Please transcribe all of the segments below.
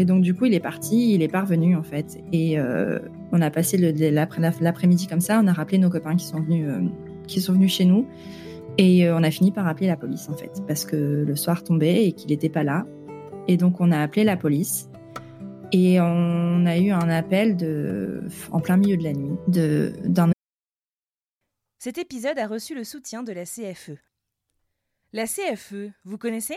Et donc, du coup, il est parti, il est parvenu, en fait. Et euh, on a passé l'après-midi comme ça, on a rappelé nos copains qui sont venus, euh, qui sont venus chez nous. Et euh, on a fini par appeler la police, en fait, parce que le soir tombait et qu'il n'était pas là. Et donc, on a appelé la police. Et on a eu un appel en plein milieu de la nuit d'un Cet épisode a reçu le soutien de la CFE. La CFE, vous connaissez?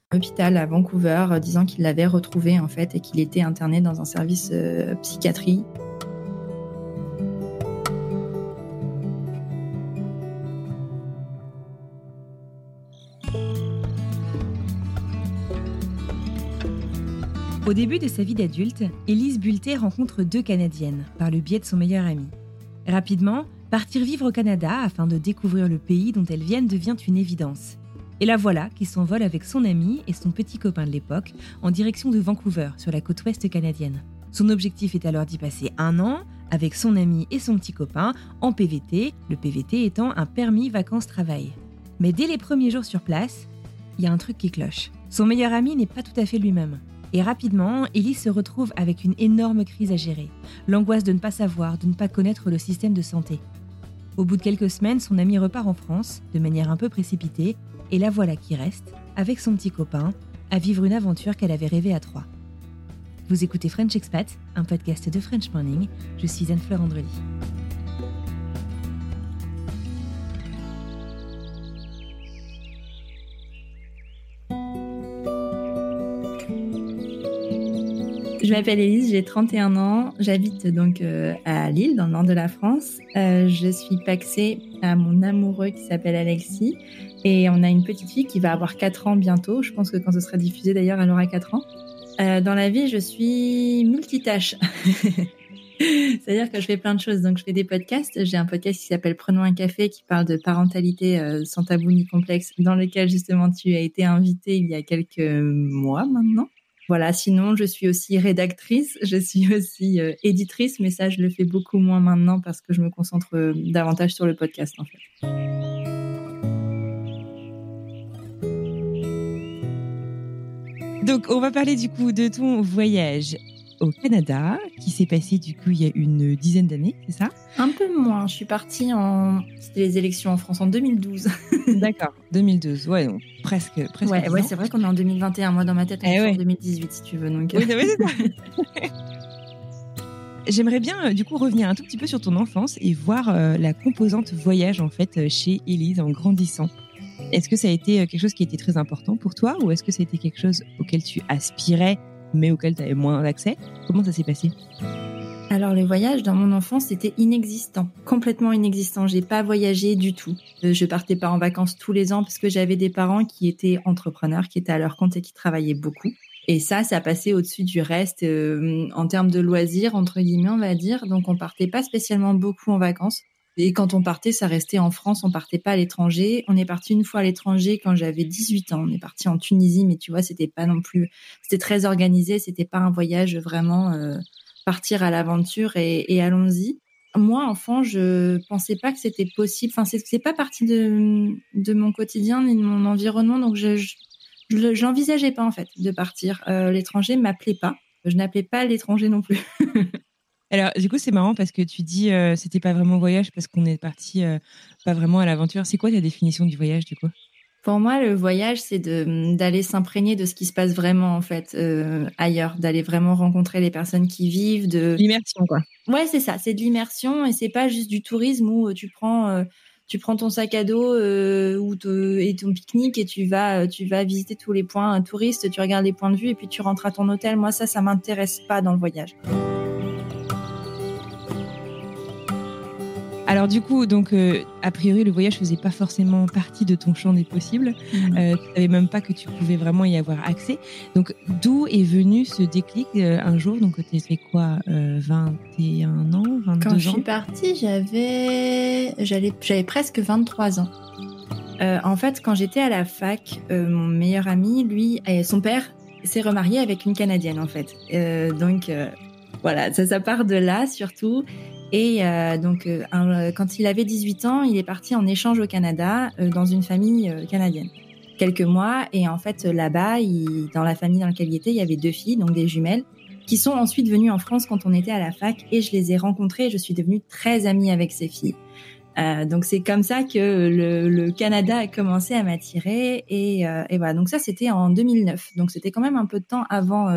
hôpital à Vancouver euh, disant qu'il l'avait retrouvé, en fait, et qu'il était interné dans un service euh, psychiatrie. Au début de sa vie d'adulte, Élise Bulté rencontre deux Canadiennes par le biais de son meilleur ami. Rapidement, partir vivre au Canada afin de découvrir le pays dont elles viennent devient une évidence. Et la voilà qui s'envole avec son ami et son petit copain de l'époque en direction de Vancouver, sur la côte ouest canadienne. Son objectif est alors d'y passer un an avec son ami et son petit copain en PVT, le PVT étant un permis vacances-travail. Mais dès les premiers jours sur place, il y a un truc qui cloche. Son meilleur ami n'est pas tout à fait lui-même. Et rapidement, Ellie se retrouve avec une énorme crise à gérer. L'angoisse de ne pas savoir, de ne pas connaître le système de santé. Au bout de quelques semaines, son ami repart en France, de manière un peu précipitée, et la voilà qui reste, avec son petit copain, à vivre une aventure qu'elle avait rêvée à trois. Vous écoutez French Expat, un podcast de French Morning. Je suis Anne-Fleur Andrely. Je m'appelle Élise, j'ai 31 ans, j'habite donc euh, à Lille, dans le nord de la France. Euh, je suis paxée à mon amoureux qui s'appelle Alexis et on a une petite fille qui va avoir 4 ans bientôt. Je pense que quand ce sera diffusé d'ailleurs, elle aura 4 ans. Euh, dans la vie, je suis multitâche. C'est-à-dire que je fais plein de choses. Donc, je fais des podcasts. J'ai un podcast qui s'appelle Prenons un café qui parle de parentalité euh, sans tabou ni complexe, dans lequel justement tu as été invité il y a quelques mois maintenant. Voilà, sinon je suis aussi rédactrice, je suis aussi euh, éditrice, mais ça je le fais beaucoup moins maintenant parce que je me concentre davantage sur le podcast en fait. Donc, on va parler du coup de ton voyage au Canada, qui s'est passé du coup il y a une dizaine d'années, c'est ça? Un peu moins, je suis partie en... C'était les élections en France en 2012. D'accord, 2012, ouais, donc presque. presque ouais, c'est vrai qu'on est en 2021, moi dans ma tête on Eh est ouais. en 2018 si tu veux. Donc, Oui, ouais, c'est ça. J'aimerais bien euh, du coup revenir un tout petit peu sur ton enfance et voir euh, la composante voyage en fait euh, chez Élise en grandissant. Est-ce que ça a été euh, quelque chose qui était très important pour toi ou est-ce que ça a été quelque chose auquel tu aspirais mais auquel tu avais moins accès Comment ça s'est passé? Alors les voyages dans mon enfance c'était inexistant, complètement inexistant. J'ai pas voyagé du tout. Euh, Je partais pas en vacances tous les ans parce que j'avais des parents qui étaient entrepreneurs, qui étaient à leur compte et qui travaillaient beaucoup. Et ça, ça passait au-dessus du reste euh, en termes de loisirs entre guillemets, on va dire. Donc on partait pas spécialement beaucoup en vacances. Et quand on partait, ça restait en France, on partait pas à l'étranger. On est parti une fois à l'étranger quand j'avais 18 ans. On est parti en Tunisie, mais tu vois, c'était pas non plus, c'était très organisé, c'était pas un voyage vraiment euh, partir à l'aventure et, allons-y. moi, enfant, je pensais pas que c'était possible. Enfin, c'est pas partie de, mon quotidien ni de mon environnement, donc je, j'envisageais pas en fait de partir. Euh, l'étranger m'appelait pas. Je n'appelais pas l'étranger non plus. Alors, du coup, c'est marrant parce que tu dis euh, c'était pas vraiment voyage parce qu'on est parti euh, pas vraiment à l'aventure. C'est quoi ta définition du voyage, du coup? Pour moi, le voyage, c'est d'aller s'imprégner de ce qui se passe vraiment en fait euh, ailleurs, d'aller vraiment rencontrer les personnes qui vivent, de l'immersion, quoi. Ouais, c'est ça. C'est de l'immersion et c'est pas juste du tourisme où tu prends tu prends ton sac à dos ou et ton pique-nique et tu vas tu vas visiter tous les points touristes, tu regardes les points de vue et puis tu rentres à ton hôtel. Moi, ça, ça m'intéresse pas dans le voyage. Alors du coup, donc euh, a priori, le voyage faisait pas forcément partie de ton champ des possibles. Mhm. Euh, tu savais même pas que tu pouvais vraiment y avoir accès. Donc d'où est venu ce déclic euh, un jour? Donc tu fait quoi 21 ans, 22 ans Quand je suis partie, j'avais j'avais presque 23 ans. en fait, quand j'étais à la fac, mon meilleur ami, lui, son père s'est remarié avec une Canadienne en fait. donc voilà, ça, ça part de là surtout. Et euh, donc, euh, euh, quand il avait 18 ans, il est parti en échange au Canada dans une famille canadienne. Quelques mois, et en fait, là-bas, dans la famille dans laquelle il était, il y avait deux filles, donc des jumelles, qui sont ensuite venues en France quand on était à la fac, et je les ai rencontrées. Je suis devenue très amie avec ces filles. donc c'est comme ça que le, le, Canada a commencé à m'attirer et, et voilà donc ça c'était en 2009 donc c'était quand même un peu de temps avant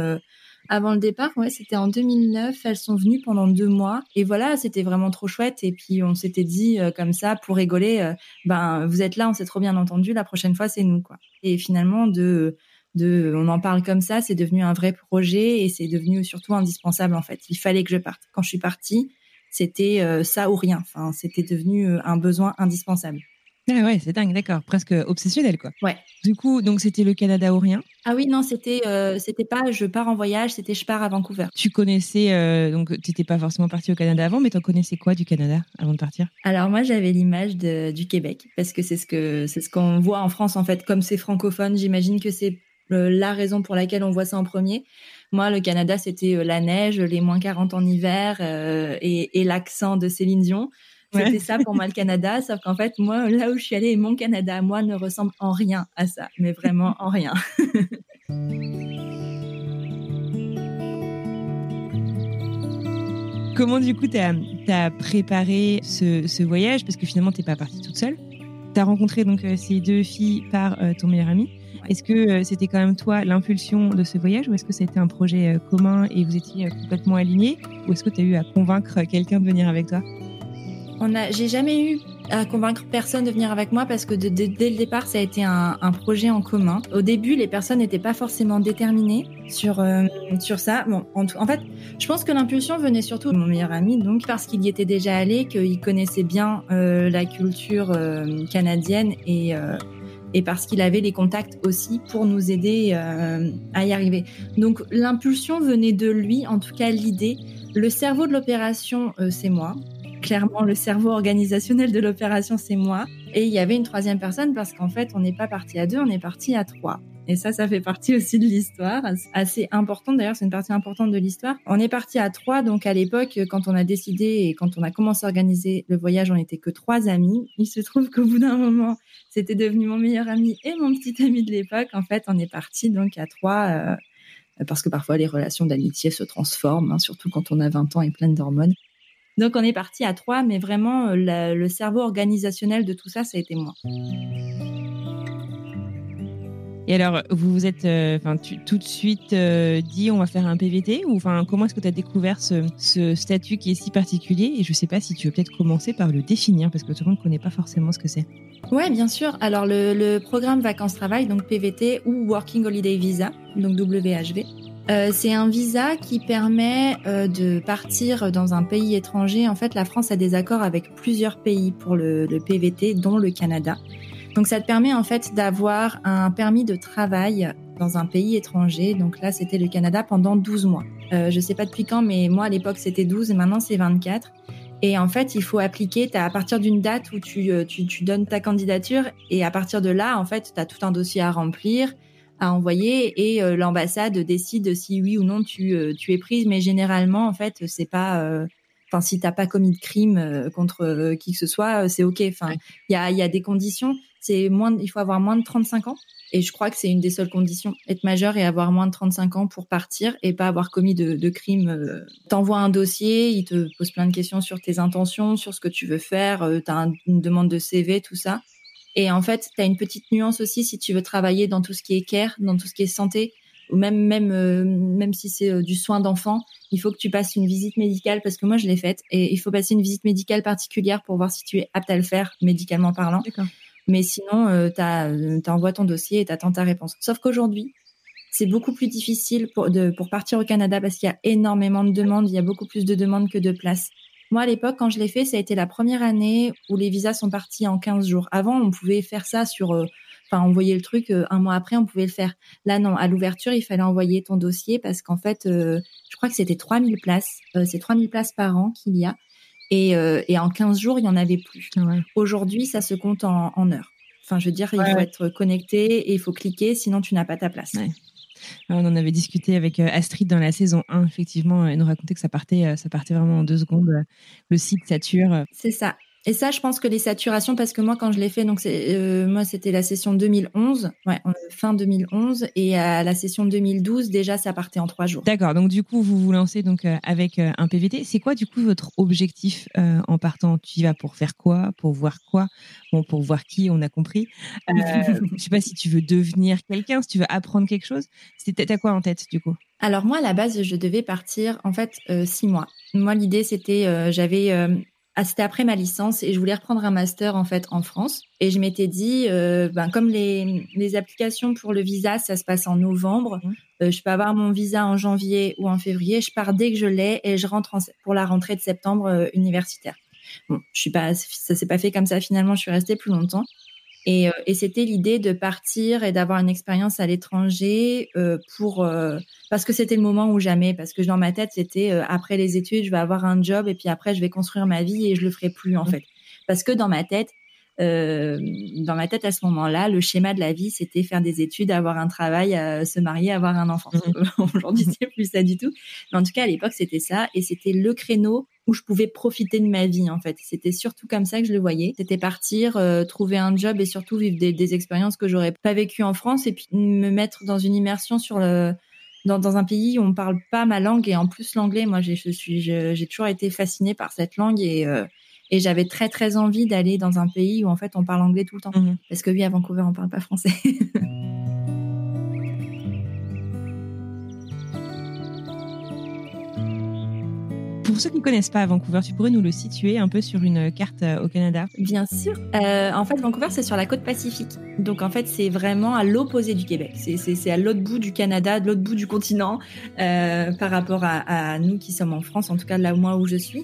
avant le départ, ouais, c'était en 2009. Elles sont venues pendant deux mois. Et voilà, c'était vraiment trop chouette. Et puis, on s'était dit euh, comme ça, pour rigoler, euh, ben, vous êtes là, on s'est trop bien entendu. La prochaine fois, c'est nous, quoi. Et finalement, de, de, on en parle comme ça, c'est devenu un vrai projet et c'est devenu surtout indispensable, en fait. Il fallait que je parte. Quand je suis partie, c'était euh, ça ou rien. Enfin, c'était devenu un besoin indispensable. Ah ouais, c'est dingue, d'accord, presque obsessionnel quoi. Ouais. Du coup, donc c'était le Canada ou rien? Ah oui, non, c'était euh, c'était pas je pars en voyage, c'était je pars à Vancouver. Tu connaissais euh, donc tu n'étais pas forcément parti au Canada avant, mais tu connaissais quoi du Canada avant de partir? Alors moi, j'avais l'image du Québec parce que c'est ce que c'est ce qu'on voit en France en fait, comme c'est francophone, j'imagine que c'est euh, la raison pour laquelle on voit ça en premier. Moi, le Canada, c'était la neige, les moins 40 en hiver et, et l'accent de Céline Dion. C'était ça pour moi le Canada, sauf qu'en fait, moi, là où je suis allée, mon Canada, moi, ne ressemble en rien à ça, mais vraiment en rien. Comment du coup tu as, préparé ce, voyage? Parce que finalement, tu n'es pas partie toute seule. Tu as rencontré donc euh, ces deux filles par euh, ton meilleur ami. Est-ce que euh, c'était quand même toi l'impulsion de ce voyage? Ou est-ce que c'était un projet commun et vous étiez complètement alignés? Ou est-ce que tu as eu à convaincre quelqu'un de venir avec toi? On a, j'ai jamais eu à convaincre personne de venir avec moi parce que dès le départ, ça a été un, projet en commun. Au début, les personnes n'étaient pas forcément déterminées sur euh, sur ça. Bon, en, fait, je pense que l'impulsion venait surtout de mon meilleur ami, donc parce qu'il y était déjà allé, qu'il connaissait bien euh, la culture euh, canadienne et et parce qu'il avait les contacts aussi pour nous aider à y arriver. Donc l'impulsion venait de lui, en tout cas l'idée. Le cerveau de l'opération, c'est moi clairement le cerveau organisationnel de l'opération, c'est moi. Et il y avait une troisième personne parce qu'en fait, on n'est pas parti à deux, on est parti à trois. Et ça, ça fait partie aussi de l'histoire, assez importante d'ailleurs, c'est une partie importante de l'histoire. On est parti à trois, donc à l'époque, quand on a décidé et quand on a commencé à organiser le voyage, on n'était que trois amis. Il se trouve qu'au bout d'un moment, c'était devenu mon meilleur ami et mon petit ami de l'époque. En fait, on est parti donc à trois. Euh, parce que parfois les relations d'amitié se transforment, hein, surtout quand on a 20 ans et pleine d'hormones. Donc on est parti à trois, mais vraiment euh, le cerveau organisationnel de tout ça, ça a été moi. Et alors, vous vous êtes euh, enfin, tout de suite euh, dit on va faire un PVT ou enfin comment est-ce que tu as découvert ce, statut qui est si particulier? Et je ne sais pas si tu veux peut-être commencer par le définir parce que tout le monde ne connaît pas forcément ce que c'est. Ouais, bien sûr. Alors le, le programme vacances-travail, donc PVT ou Working Holiday Visa, donc WHV, euh, c'est un visa qui permet euh, de partir dans un pays étranger. En fait, la France a des accords avec plusieurs pays pour le, PVT, dont le Canada. Donc, ça te permet en fait d'avoir un permis de travail dans un pays étranger. Donc là, c'était le Canada pendant 12 mois. Euh, je sais pas depuis quand, mais moi à l'époque c'était 12 et maintenant c'est 24. Et en fait, il faut appliquer, as, à partir d'une date où tu, euh, tu, tu, donnes ta candidature, et à partir de là, en fait, tu as tout un dossier à remplir à envoyer et euh, l'ambassade décide si oui ou non tu, euh, tu es prise. Mais généralement, en fait, c'est pas. Euh, enfin, si t'as pas commis de crime contre qui que ce soit, c'est ok. Enfin, il y a, y a des conditions. C'est moins, il faut avoir moins de 35 ans. Et je crois que c'est une des seules conditions, être majeur et avoir moins de 35 ans pour partir et pas avoir commis de, de crime. T'envoies un dossier, il te pose plein de questions sur tes intentions, sur ce que tu veux faire, euh, tu as une demande de CV, tout ça. Et en fait, tu as une petite nuance aussi si tu veux travailler dans tout ce qui est care, dans tout ce qui est santé, ou même même euh, même si c'est du soin d'enfant, il faut que tu passes une visite médicale parce que moi je l'ai faite et il faut passer une visite médicale particulière pour voir si tu es apte à le faire médicalement parlant. Mais sinon, euh, tu envoies ton dossier et tu attends ta réponse. Sauf qu'aujourd'hui, c'est beaucoup plus difficile pour, de, pour partir au Canada parce qu'il y a énormément de demandes. Il y a beaucoup plus de demandes que de places. Moi, à l'époque, quand je l'ai fait, ça a été la première année où les visas sont partis en 15 jours. Avant, on pouvait faire ça sur... Euh, enfin, envoyer le truc euh, un mois après, on pouvait le faire. Là, non, à l'ouverture, il fallait envoyer ton dossier parce qu'en fait, euh, je crois que c'était 3000 places. c'est 3000 places par an qu'il y a. Et, en 15 jours, il n'y en avait plus. Aujourd'hui, ça se compte en, heures. Enfin, je veux dire, il faut être connecté et il faut cliquer, sinon tu n'as pas ta place. On en avait discuté avec euh, Astrid dans la saison 1, effectivement, elle nous racontait que ça partait, euh, ça partait vraiment en deux secondes. Le site sature. C'est ça. Et ça, je pense que les saturations, parce que moi, quand je l'ai fait, donc c'est euh, moi, c'était la session 2011, ouais, fin 2011, et à la session 2012, déjà, ça partait en trois jours. D'accord. Donc du coup, vous vous lancez donc euh, avec euh, un PVT. C'est quoi du coup votre objectif en partant? Tu y vas pour faire quoi? Pour voir quoi? Bon, pour voir qui On a compris. Euh, je sais pas si tu veux devenir quelqu'un, si tu veux apprendre quelque chose. T'as quoi en tête du coup? Alors moi, à la base, je devais partir en fait six mois. Moi, l'idée c'était, j'avais ah, c'était après ma licence et je voulais reprendre un master en fait en France. Et je m'étais dit, euh, ben, comme les, les applications pour le visa, ça se passe en novembre, mmh. euh, je peux avoir mon visa en janvier ou en février. Je pars dès que je l'ai et je rentre pour la rentrée de septembre euh, universitaire. Bon, je suis pas, ça s'est pas fait comme ça finalement. Je suis restée plus longtemps. Et, euh, et c'était l'idée de partir et d'avoir une expérience à l'étranger euh, pour euh, parce que c'était le moment ou jamais. Parce que dans ma tête, c'était après les études, je vais avoir un job et puis après, je vais construire ma vie et je le ferai plus en mmh. fait. Parce que dans ma tête, euh, dans ma tête à ce moment-là, le schéma de la vie, c'était faire des études, avoir un travail, se marier, avoir un enfant. Mmh. Aujourd'hui, c'est plus ça du tout. Mais en tout cas, à l'époque, c'était ça, et c'était le créneau où je pouvais profiter de ma vie en fait. C'était surtout comme ça que je le voyais. C'était partir, euh, trouver un job et surtout vivre des, des expériences que j'aurais pas vécues en France et puis me mettre dans une immersion sur le dans, dans un pays où on parle pas ma langue et en plus l'anglais. Moi, je suis j'ai toujours été fascinée par cette langue et euh, et j'avais très très envie d'aller dans un pays où en fait on parle anglais tout le temps. Mmh. Parce que oui, à Vancouver, on parle pas français. Pour ceux qui ne connaissent pas Vancouver, tu pourrais nous le situer un peu sur une carte euh, au Canada? Bien sûr. Euh, en fait, Vancouver, c'est sur la côte pacifique. Donc, en fait, c'est vraiment à l'opposé du Québec. C'est à l'autre bout du Canada, de l'autre bout du continent, euh, par rapport à, à, nous qui sommes en France, en tout cas là, moi, où je suis.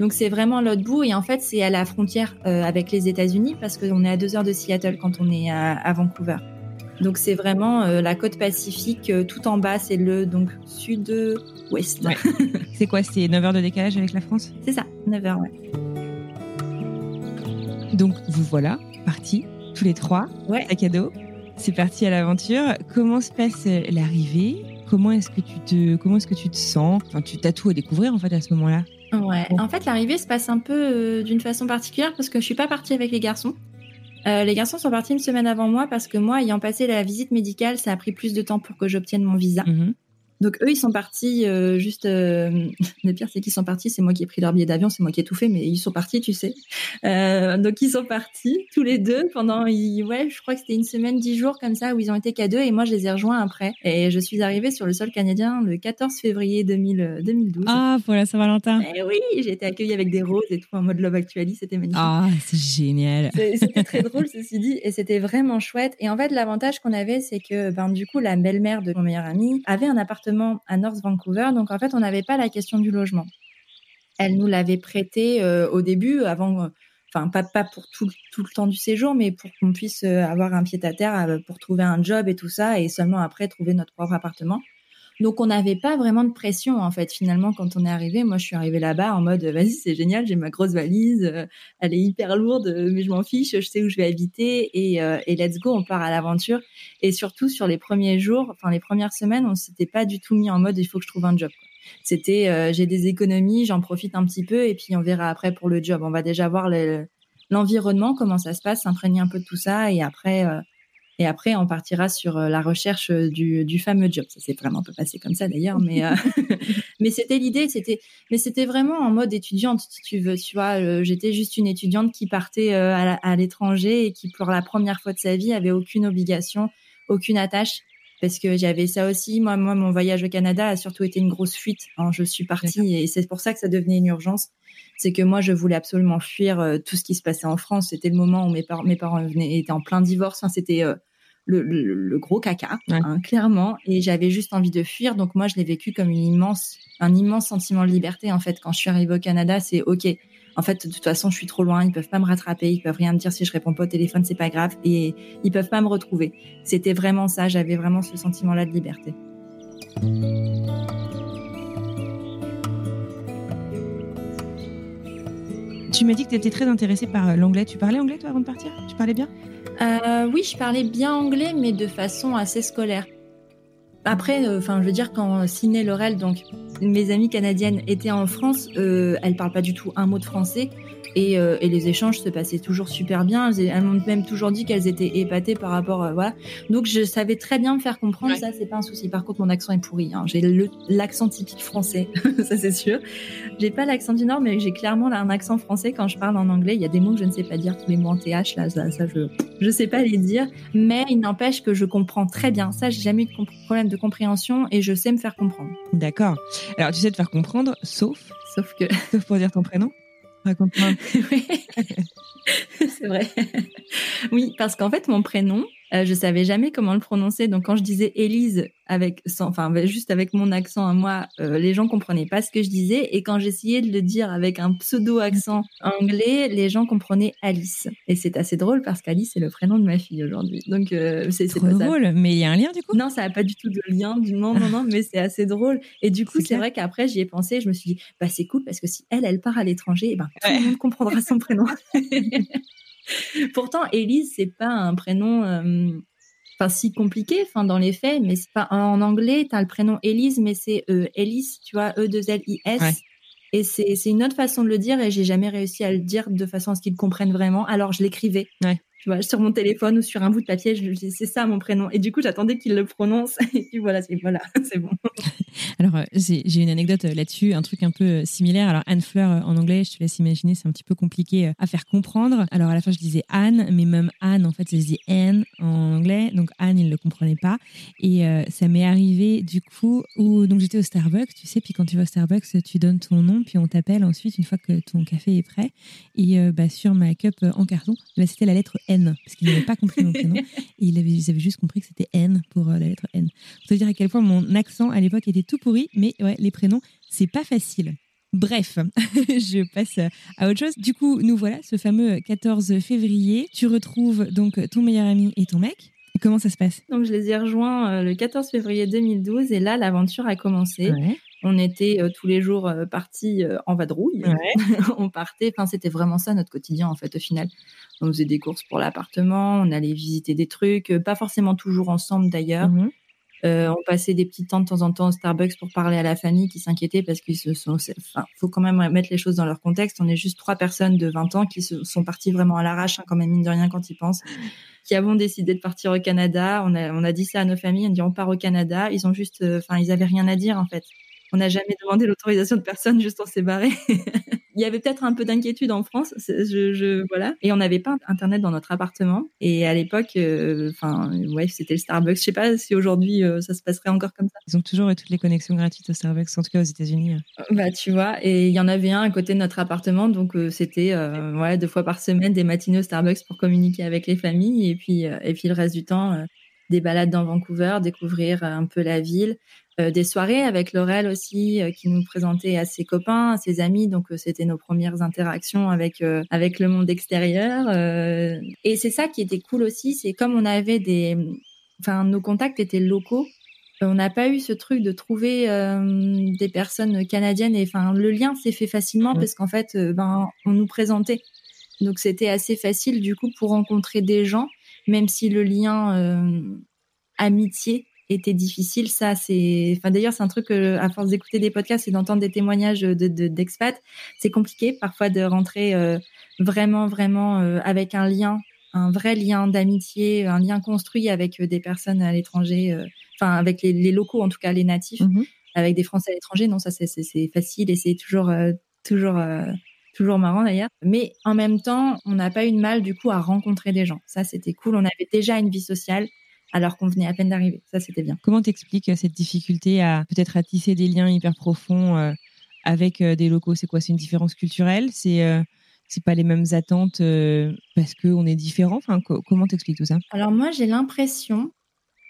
Donc, c'est vraiment l'autre bout. Et en fait, c'est à la frontière euh, avec les États-Unis parce qu'on est à deux heures de Seattle quand on est à, à Vancouver. Donc c'est vraiment euh, la côte pacifique, euh, tout en bas, c'est le donc sud-ouest. c'est quoi C'est 9 heures de décalage avec la France? C'est ça, 9 heures, ouais. Donc vous voilà, partis, tous les trois, ouais. sac à dos. C'est parti à l'aventure. Comment se passe l'arrivée? Comment est-ce que tu te comment est-ce que tu te sens? Enfin, tu as tout à découvrir en fait à ce moment-là. Ouais. En fait, l'arrivée se passe un peu d'une façon particulière parce que je suis pas partie avec les garçons. Euh, les garçons sont partis une semaine avant moi parce que moi, ayant passé la visite médicale, ça a pris plus de temps pour que j'obtienne mon visa. Mhm. Donc eux, ils sont partis euh, juste. Euh... Le pire, c'est qu'ils sont partis. C'est moi qui ai pris leur billet d'avion, c'est moi qui ai tout fait, mais ils sont partis, tu sais. Euh, donc ils sont partis tous les deux pendant. Ouais, je crois que c'était une semaine, dix jours comme ça où ils ont été qu'à deux et moi je les ai rejoints après. Et je suis arrivée sur le sol canadien le 14 février 2000, 2012. Ah, pour la Saint-Valentin. Eh oui, j'ai été accueillie avec des roses et tout en mode Love Actually, c'était magnifique. Ah, c'est génial. C'était très drôle ceci dit et c'était vraiment chouette. Et en fait, l'avantage qu'on avait, c'est que ben du coup la belle-mère de mon meilleur ami avait un appartement à North Vancouver. Donc en fait, on n'avait pas la question du logement. Elle nous l'avait prêté euh, au début, avant, euh, enfin pas, pas pour tout, tout, le temps du séjour, mais pour qu'on puisse euh, avoir un pied à terre pour trouver un job et tout ça, et seulement après trouver notre propre appartement. Donc on n'avait pas vraiment de pression en fait finalement quand on est arrivé. Moi je suis arrivée là-bas en mode vas-y c'est génial, j'ai ma grosse valise, elle est hyper lourde mais je m'en fiche, je sais où je vais habiter et, et let's go, on part à l'aventure. Et surtout sur les premiers jours, enfin les premières semaines, on s'était pas du tout mis en mode il faut que je trouve un job. C'était j'ai des économies, j'en profite un petit peu et puis on verra après pour le job. On va déjà voir l'environnement, comment ça se passe, s'imprégner un peu de tout ça et après et après, on partira sur euh, la recherche euh, du, du fameux job. Ça s'est vraiment pas passé comme ça d'ailleurs, mais euh, mais c'était l'idée. C'était mais c'était vraiment en mode étudiante, si tu veux. Tu vois, j'étais juste une étudiante qui partait à l'étranger et qui, pour la première fois de sa vie, avait aucune obligation, aucune attache parce que j'avais ça aussi. Moi, moi, mon voyage au Canada a surtout été une grosse fuite. Hein. Je suis partie et c'est pour ça que ça devenait une urgence. C'est que moi, je voulais absolument fuir tout ce qui se passait en France. C'était le moment où mes, parents, mes parents venaient, étaient en plein divorce. C'était le, gros caca, hein, clairement. Et j'avais juste envie de fuir. Donc moi, je l'ai vécu comme une immense, un immense sentiment de liberté. En fait, quand je suis arrivée au Canada, c'est ok. En fait, de toute façon, je suis trop loin. Ils peuvent pas me rattraper. Ils peuvent rien me dire si je réponds pas au téléphone. C'est pas grave. Et ils peuvent pas me retrouver. C'était vraiment ça. J'avais vraiment ce sentiment-là de liberté. Tu m'as dit que tu étais très intéressée par euh, l'anglais. Tu parlais anglais, toi, avant de partir? Tu parlais bien? Euh, oui, je parlais bien anglais, mais de façon assez scolaire. Après, euh, enfin, je veux dire, quand Ciné Laurel, donc mes amies canadiennes, étaient en France, euh, elles parlent pas du tout un mot de français. Et, euh, et, les échanges se passaient toujours super bien. Elles m'ont même toujours dit qu'elles étaient épatées par rapport, euh, voilà. Donc je savais très bien me faire comprendre. Ça, c'est pas un souci. Par contre, mon accent est pourri. Hein. J'ai l'accent typique français, ça c'est sûr. J'ai pas l'accent du Nord, mais j'ai clairement là, un accent français quand je parle en anglais. Il y a des mots que je ne sais pas dire, tous les mots en th là, ça, ça je, je sais pas les dire. Mais il n'empêche que je comprends très bien. Ça, j'ai jamais eu de problème de compréhension et je sais me faire comprendre. D'accord. Alors tu sais te faire comprendre, sauf, sauf que, sauf pour dire ton prénom? Raconte-moi. c'est vrai. oui, parce qu'en fait, mon prénom, euh, je savais jamais comment le prononcer. Donc, quand je disais Élise avec, sans, enfin, juste avec mon accent à moi, euh, les gens comprenaient pas ce que je disais. Et quand j'essayais de le dire avec un pseudo accent anglais, les gens comprenaient Alice. Et c'est assez drôle parce qu'Alice c'est le prénom de ma fille aujourd'hui. Donc, euh, c'est drôle. Mais il y a un lien du coup? Non, ça n'a pas du tout de lien. Non, non, non, mais c'est assez drôle. Et du coup, c'est vrai qu'après, j'y ai pensé. Je me suis dit, bah c'est cool parce que si elle, elle part à l'étranger, eh ben tout le monde comprendra son prénom. Pourtant, Elise, c'est pas un prénom, euh, enfin si compliqué, enfin dans les faits, mais c'est pas en anglais. tu as le prénom Elise, mais c'est euh, Elise, tu vois, E 2 L I S. Et c'est une autre façon de le dire et j'ai jamais réussi à le dire de façon à ce qu'ils comprennent vraiment. Alors je l'écrivais. Ouais tu vois, sur mon téléphone ou sur un bout de papier, je c'est ça mon prénom. Et du coup, j'attendais qu'il le prononce. Et puis voilà, c'est voilà, bon. Alors, euh, j'ai une anecdote euh, là-dessus, un truc un peu euh, similaire. Alors, Anne Fleur en anglais, je te laisse imaginer, c'est un petit peu compliqué à faire comprendre. Alors, à la fin, je disais Anne, mais même Anne, en fait, je disais Anne en anglais. Donc, Anne, il ne le comprenait pas. Et ça m'est arrivé, du coup, où donc j'étais au Starbucks, tu sais, puis quand tu vas au Starbucks, tu donnes ton nom, puis on t'appelle ensuite, une fois que ton café est prêt. Et bah, sur ma cup en carton, bah, c'était la lettre N, parce qu'il n'avait pas compris mon prénom. Et il avait, ils avaient juste compris que c'était N pour euh, la lettre N. Pour te dire à quel point mon accent à l'époque était tout pourri, mais ouais, les prénoms, c'est pas facile. Bref, je passe à autre chose. Du coup, nous voilà, ce fameux 14 février. Tu retrouves donc ton meilleur ami et ton mec. Comment ça se passe? Donc, je les ai rejoints euh, le 14 février 2012 et là, l'aventure a commencé. On était euh, tous les jours partis en vadrouille. on partait. Enfin, c'était vraiment ça notre quotidien en fait au final. On faisait des courses pour l'appartement, on allait visiter des trucs, euh, pas forcément toujours ensemble d'ailleurs. Euh, on passait des petits temps de temps en temps au Starbucks pour parler à la famille qui s'inquiétait parce qu'ils se sont. Enfin, faut quand même mettre les choses dans leur contexte. On est juste trois personnes de 20 ans qui se sont parties vraiment à l'arrache, hein, quand même mine de rien quand ils pensent, qui avons décidé de partir au Canada. On a, on a dit ça à nos familles, on dit on part au Canada. Ils ont juste, euh, enfin, ils avaient rien à dire en fait. On n'a jamais demandé l'autorisation de personne, juste on s'est barré. Il y avait peut-être un peu d'inquiétude en France, je, je, voilà. Et on n'avait pas internet dans notre appartement. Et à l'époque, euh, enfin, ouais, c'était le Starbucks. Je sais pas si aujourd'hui euh, ça se passerait encore comme ça. Ils ont toujours eu toutes les connexions gratuites au Starbucks, en tout cas aux États-Unis. Bah, tu vois. Et il y en avait un à côté de notre appartement, donc euh, c'était ouais deux fois par semaine des matinées au Starbucks pour communiquer avec les familles. Et puis et puis le reste du temps des balades dans Vancouver, découvrir un peu la ville. Euh, des soirées avec Laurel aussi euh, qui nous présentait à ses copains, à ses amis. Donc euh, c'était nos premières interactions avec avec le monde extérieur. et c'est ça qui était cool aussi, c'est comme on avait des, enfin nos contacts étaient locaux. On n'a pas eu ce truc de trouver des personnes canadiennes et enfin le lien s'est fait facilement parce qu'en fait ben on nous présentait. Donc c'était assez facile du coup pour rencontrer des gens, même si le lien amitié était difficile. Ça, c'est, enfin d'ailleurs, c'est un truc que, à force d'écouter des podcasts et d'entendre des témoignages de d'expats, c'est compliqué parfois de rentrer euh, vraiment, vraiment euh, avec un lien, un vrai lien d'amitié, un lien construit avec des personnes à l'étranger, enfin avec les, locaux en tout cas, les natifs, mmh avec des Français à l'étranger. Non, ça c'est facile et c'est toujours toujours toujours marrant d'ailleurs. Mais en même temps, on n'a pas eu de mal du coup à rencontrer des gens. Ça, c'était cool. On avait déjà une vie sociale alors qu'on venait à peine d'arriver. Ça, c'était bien. Comment t'expliques euh, cette difficulté à peut-être à tisser des liens hyper profonds euh, avec euh, des locaux? C'est quoi? C'est une différence culturelle? C'est c'est pas les mêmes attentes parce qu'on est différent? Enfin, comment t'expliques tout ça? Alors moi, j'ai l'impression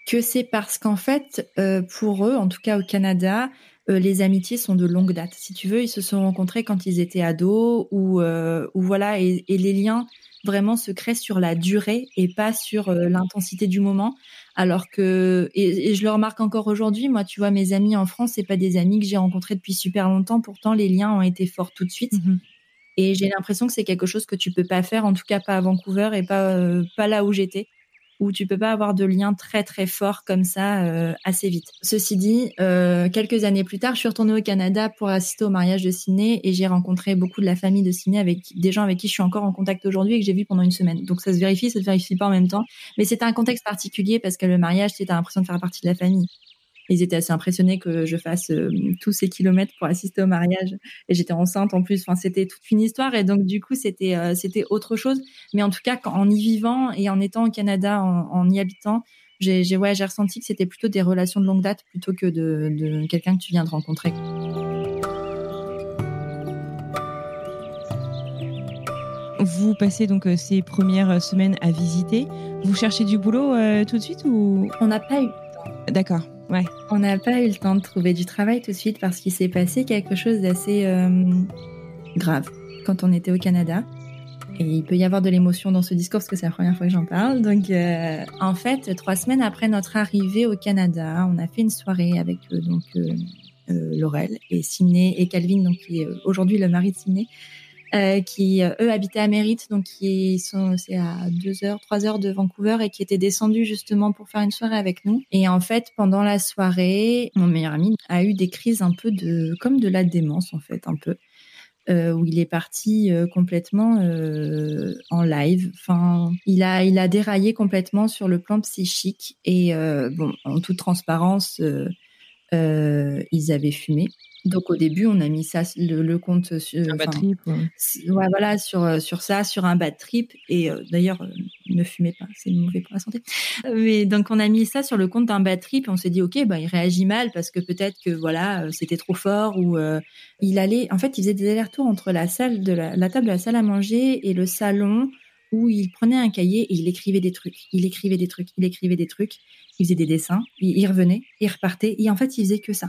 que c'est parce qu'en fait, pour eux, en tout cas au Canada, euh, les amitiés sont de longue date. Si tu veux, ils se sont rencontrés quand ils étaient ados ou, euh, voilà, et, les liens vraiment se créent sur la durée et pas sur euh, l'intensité du moment. Alors que, et, je le remarque encore aujourd'hui, moi, tu vois, mes amis en France, c'est pas des amis que j'ai rencontrés depuis super longtemps. Pourtant, les liens ont été forts tout de suite. Mmh et j'ai l'impression que c'est quelque chose que tu peux pas faire, en tout cas pas à Vancouver et pas, pas là où j'étais où tu peux pas avoir de lien très très fort comme ça euh, assez vite. Ceci dit, euh, quelques années plus tard, je suis retournée au Canada pour assister au mariage de Sydney et j'ai rencontré beaucoup de la famille de Sydney avec des gens avec qui je suis encore en contact aujourd'hui et que j'ai vu pendant une semaine. Donc ça se vérifie, ça se vérifie pas en même temps, mais c'était un contexte particulier parce que le mariage, tu as l'impression de faire partie de la famille ils étaient assez impressionnés que je fasse euh, tous ces kilomètres pour assister au mariage. Et j'étais enceinte en plus. Enfin, c'était toute une histoire. Et donc, du coup, c'était euh, c'était autre chose. Mais en tout cas, en y vivant et en étant au Canada, en, y habitant, j'ai ouais, j'ai ressenti que c'était plutôt des relations de longue date plutôt que de, de quelqu'un que tu viens de rencontrer. Vous passez donc euh, ces premières semaines à visiter. Vous cherchez du boulot tout de suite ou? On n'a pas eu. D'accord. Ouais. On n'a pas eu le temps de trouver du travail tout de suite parce qu'il s'est passé quelque chose d'assez euh, grave quand on était au Canada. Et il peut y avoir de l'émotion dans ce discours parce que c'est la première fois que j'en parle. Donc, euh, en fait, trois semaines après notre arrivée au Canada, on a fait une soirée avec euh, donc Laurel et Sidney et Calvin, donc qui est aujourd'hui le mari de Sidney, euh, qui euh, eux habitaient à Mérite, donc qui sont c'est à deux heures, trois heures de Vancouver et qui étaient descendus justement pour faire une soirée avec nous. Et en fait, pendant la soirée, mon meilleur ami a eu des crises un peu de comme de la démence en fait, un peu. Euh, où il est parti euh, complètement euh, en live. Enfin, il a il a déraillé complètement sur le plan psychique et bon, en toute transparence, ils avaient fumé. Donc au début, on a mis ça le, compte sur un bad trip. Ouais. voilà sur euh, sur ça, sur un bad trip. Et euh, d'ailleurs, euh, ne fumez pas, c'est mauvais pour la santé. Mais donc on a mis ça sur le compte d'un bad trip. Et on s'est dit ok, bah il réagit mal parce que peut-être que voilà c'était trop fort ou il allait. En fait, il faisait des allers-retours entre la salle de la, la, table de la salle à manger et le salon où il prenait un cahier et il écrivait des trucs. Il écrivait des trucs. Il écrivait des trucs. Il faisait des dessins. Il, il revenait. Il repartait. Et en fait, il faisait que ça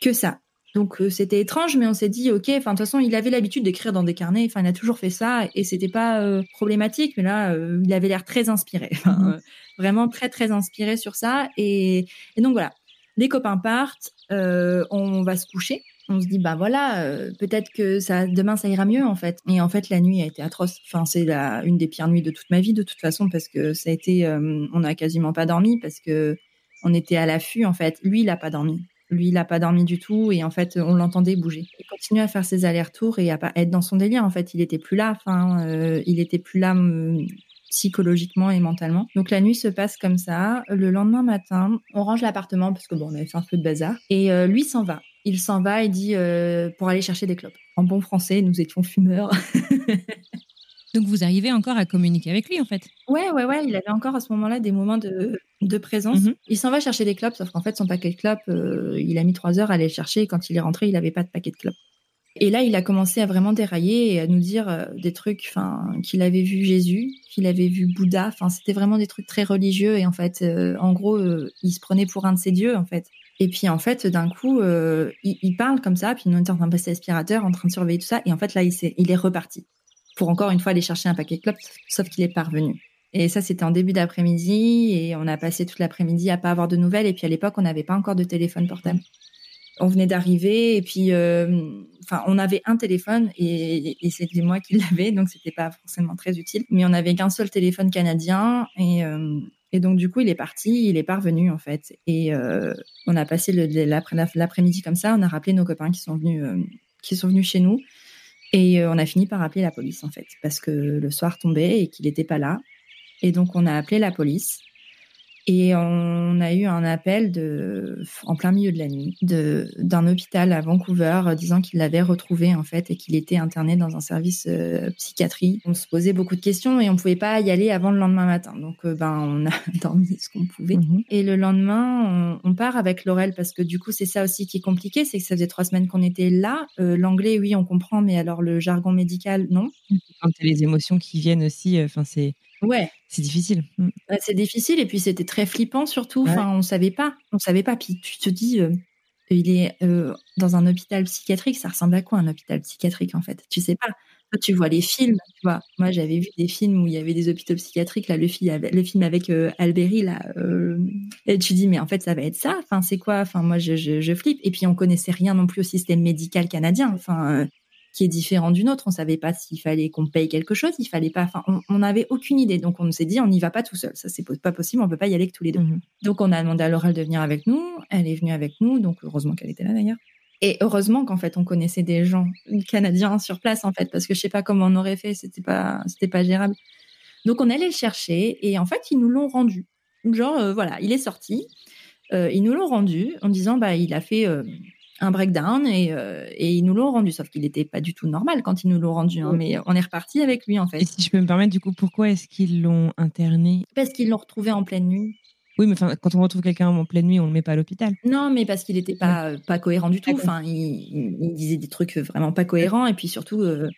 que ça. Donc euh, c'était étrange, mais on s'est dit ok. Enfin de toute façon, il avait l'habitude d'écrire dans des carnets. Enfin, il a toujours fait ça et c'était pas euh, problématique. Mais là, euh, il avait l'air très inspiré, mhm. vraiment très très inspiré sur ça. Et, donc voilà, les copains partent, on va se coucher. On se dit bah voilà, peut-être que ça demain ça ira mieux en fait. Et en fait, la nuit a été atroce. Enfin, c'est la une des pires nuits de toute ma vie de toute façon parce que ça a été, on a quasiment pas dormi parce que on était à l'affût en fait. Lui, il a pas dormi. Lui, il n'a pas dormi du tout et en fait, on l'entendait bouger. Il continuait à faire ses allers-retours et à être dans son délire. En fait, il était plus là. Enfin, euh, il était plus là hum, psychologiquement et mentalement. Donc la nuit se passe comme ça. Le lendemain matin, on range l'appartement parce que bon, on avait fait un peu de bazar. Et euh, lui s'en va. Il s'en va et dit euh, pour aller chercher des clopes. En bon français, nous étions fumeurs. Donc vous arrivez encore à communiquer avec lui en fait. Ouais, ouais, ouais. Il avait encore à ce moment-là des moments de, de présence. Mhm. Il s'en va chercher des clopes, sauf qu'en fait son paquet de clopes, euh, il a mis trois heures à aller le chercher. Et quand il est rentré, il n'avait pas de paquet de clopes. Et là, il a commencé à vraiment dérailler et à nous dire euh, des trucs, enfin, qu'il avait vu Jésus, qu'il avait vu Bouddha. Enfin, c'était vraiment des trucs très religieux et en fait, euh, en gros, il se prenait pour un de ses dieux en fait. Et puis en fait, d'un coup, il, parle comme ça, puis nous on était en train de passer l'aspirateur, en train de surveiller tout ça, et en fait là, il, est, il est reparti pour encore une fois aller chercher un paquet de clopes, sauf qu'il est parvenu. Et ça, c'était en début d'après-midi et on a passé toute l'après-midi à pas avoir de nouvelles. Et puis à l'époque, on n'avait pas encore de téléphone portable. On venait d'arriver et puis, euh, enfin, on avait un téléphone et, c'était moi qui l'avais, donc c'était pas forcément très utile. Mais on avait qu'un seul téléphone canadien et, euh, Et donc, du coup, il est parti, il est parvenu, en fait. Et on a passé l'après-midi comme ça. On a rappelé nos copains qui sont venus, qui sont venus chez nous. Et on a fini par appeler la police, en fait, parce que le soir tombait et qu'il n'était pas là. Et donc, on a appelé la police. Et on a eu un appel de, en plein milieu de la nuit d'un hôpital à Vancouver euh, disant qu'il l'avait retrouvé en fait et qu'il était interné dans un service euh, psychiatrie. On se posait beaucoup de questions et on pouvait pas y aller avant le lendemain matin. Donc euh, ben on a dormi ce qu'on pouvait. Mhm. Et le lendemain, on, part avec Laurel parce que du coup c'est ça aussi qui est compliqué, c'est que ça faisait trois semaines qu'on était là. l'anglais oui on comprend, mais alors le jargon médical non. Quand les émotions qui viennent aussi, enfin c'est Ouais. C'est difficile. Mm. c'est difficile et puis c'était très flippant surtout. Enfin, on savait pas, on savait pas. Puis tu te dis, euh, il est euh, dans un hôpital psychiatrique. Ça ressemble à quoi un hôpital psychiatrique en fait? Tu sais pas. tu vois les films, tu vois. Moi, j'avais vu des films où il y avait des hôpitaux psychiatriques. Là, le film, le film avec euh, Alberi, là, et tu dis, mais en fait, ça va être ça. Enfin, c'est quoi? Enfin, moi, je, je, je, flippe. Et puis, on connaissait rien non plus au système médical canadien. Enfin, qui est différent d'une autre. On savait pas s'il fallait qu'on paye quelque chose, il fallait pas. Enfin, on n'avait aucune idée. Donc on s'est dit, on n'y va pas tout seul. Ça c'est pas possible. On peut pas y aller que tous les deux. Mhm. Donc on a demandé à Laurel de venir avec nous. Elle est venue avec nous. Donc heureusement qu'elle était là d'ailleurs. Et heureusement qu'en fait on connaissait des gens canadiens sur place en fait parce que je sais pas comment on aurait fait. C'était pas c'était pas gérable. Donc on allait le chercher et en fait ils nous l'ont rendu. Genre euh, voilà, il est sorti. Euh, ils nous l'ont rendu en disant bah il a fait euh, un breakdown et, euh, et ils nous l'ont rendu, sauf qu'il n'était pas du tout normal quand ils nous l'ont rendu, hein, mais on est reparti avec lui en fait. Et si je peux me permettre, du coup, pourquoi est-ce qu'ils l'ont interné? Parce qu'ils l'ont retrouvé en pleine nuit. Oui, mais quand on retrouve quelqu'un en pleine nuit, on le met pas à l'hôpital. Non, mais parce qu'il n'était pas, pas cohérent du tout. Enfin, il, disait des trucs vraiment pas cohérents et puis surtout. Euh,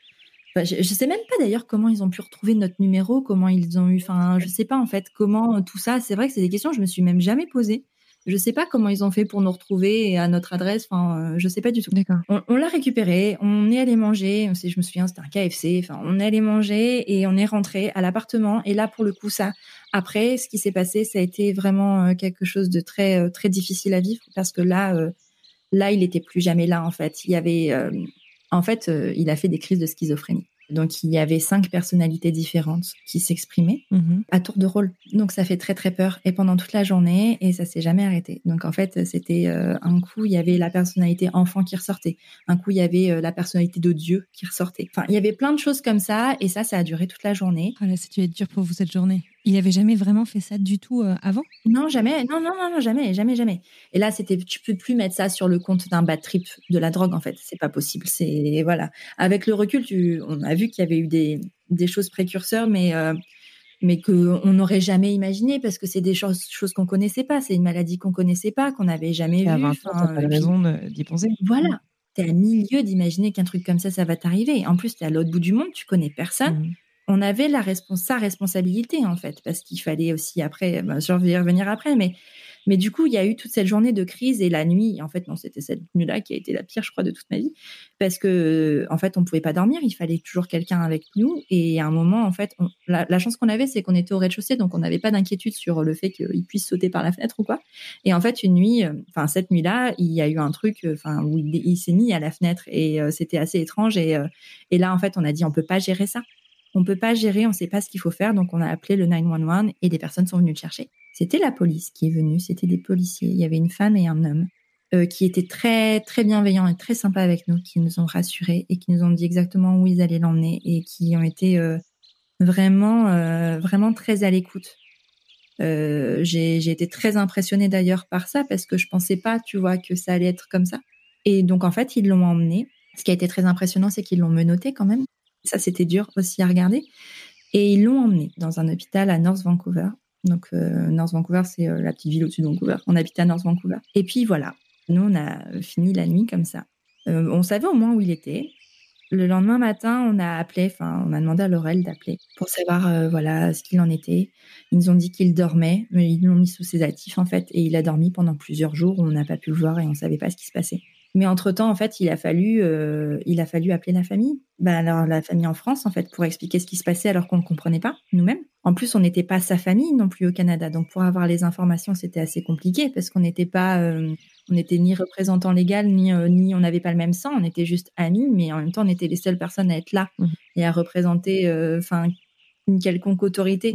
je, ne sais même pas d'ailleurs comment ils ont pu retrouver notre numéro, comment ils ont eu, enfin, je sais pas en fait comment tout ça. C'est vrai que c'est des questions que je me suis même jamais posées. Je sais pas comment ils ont fait pour nous retrouver à notre adresse. Enfin, euh, je sais pas du tout. D'accord. On, l'a récupéré. On est allé manger. Je me souviens, c'était un KFC. Enfin, on est allé manger et on est rentré à l'appartement. Et là, pour le coup, ça. Après, ce qui s'est passé, ça a été vraiment euh, quelque chose de très euh, très difficile à vivre parce que là, là, il était plus jamais là. En fait, il y avait, en fait, il a fait des crises de schizophrénie. Donc il y avait cinq personnalités différentes qui s'exprimaient mhm. à tour de rôle. Donc ça fait très très peur et pendant toute la journée et ça s'est jamais arrêté. Donc en fait c'était euh, un coup il y avait la personnalité enfant qui ressortait, un coup il y avait euh, la personnalité de Dieu qui ressortait. Enfin il y avait plein de choses comme ça et ça ça a duré toute la journée. Voilà, ça a être dur pour vous cette journée. Il avait jamais vraiment fait ça du tout euh, avant? Non, jamais. Non, non, non, jamais, jamais, jamais. Et là, c'était, tu peux plus mettre ça sur le compte d'un bad trip de la drogue, en fait. C'est pas possible. C'est voilà. Avec le recul, tu, on a vu qu'il y avait eu des, des choses précurseurs, mais euh, mais que on n'aurait jamais imaginé parce que c'est des choses, choses qu'on connaissait pas. C'est une maladie qu'on connaissait pas, qu'on n'avait jamais vue. Enfin, pas raison d'y penser. Voilà. T'es à milieu d'imaginer qu'un truc comme ça, ça va t'arriver. En plus, t'es à l'autre bout du monde, tu connais personne. Mmh on avait la sa responsabilité en fait, parce qu'il fallait aussi après, ben, revenir après, mais mais du coup, il y a eu toute cette journée de crise et la nuit. En fait, non, c'était cette nuit-là qui a été la pire, je crois, de toute ma vie, parce que en fait, on pouvait pas dormir. Il fallait toujours quelqu'un avec nous. Et à un moment, en fait, la, chance qu'on avait, c'est qu'on était au rez-de-chaussée, donc on n'avait pas d'inquiétude sur le fait qu'il puisse sauter par la fenêtre ou quoi. Et en fait, une nuit, euh, enfin cette nuit-là, il y a eu un truc, euh, où il, s'est mis à la fenêtre et euh, c'était assez étrange. Et, et là, en fait, on a dit, on peut pas gérer ça on peut pas gérer, on sait pas ce qu'il faut faire, donc on a appelé le 911 et des personnes sont venues le chercher. C'était la police qui est venue, c'était des policiers. Il y avait une femme et un homme euh, qui étaient très très bienveillants et très sympas avec nous, qui nous ont rassurés et qui nous ont dit exactement où ils allaient l'emmener et qui ont été euh, vraiment euh, vraiment très à l'écoute. j'ai été très impressionnée d'ailleurs par ça parce que je pensais pas, tu vois, que ça allait être comme ça. Et donc en fait, ils l'ont emmené. Ce qui a été très impressionnant, c'est qu'ils l'ont menotté quand même. Ça, c'était dur aussi à regarder. Et ils l'ont emmené dans un hôpital à North Vancouver. Donc, euh, North Vancouver, c'est euh, la petite ville au-dessus de Vancouver. On habitait à North Vancouver. Et puis voilà, nous, on a fini la nuit comme ça. Euh, on savait au moins où il était. Le lendemain matin, on a appelé, enfin, on a demandé à Laurel d'appeler pour savoir, voilà, ce qu'il en était. Ils nous ont dit qu'il dormait, mais ils l'ont mis sous ses actifs, en fait, et il a dormi pendant plusieurs jours. On n'a pas pu le voir et on savait pas ce qui se passait. Mais entre-temps, en fait, il a fallu, euh, il a fallu appeler la famille. Bah alors la famille en France, en fait, pour expliquer ce qui se passait alors qu'on ne comprenait pas nous-mêmes. En plus, on n'était pas sa famille non plus au Canada, donc pour avoir les informations, c'était assez compliqué parce qu'on n'était pas, euh, on n'était ni représentant légal ni euh, ni on n'avait pas le même sang. On était juste amis, mais en même temps, on était les seules personnes à être là mmh. et à représenter, enfin, une quelconque autorité.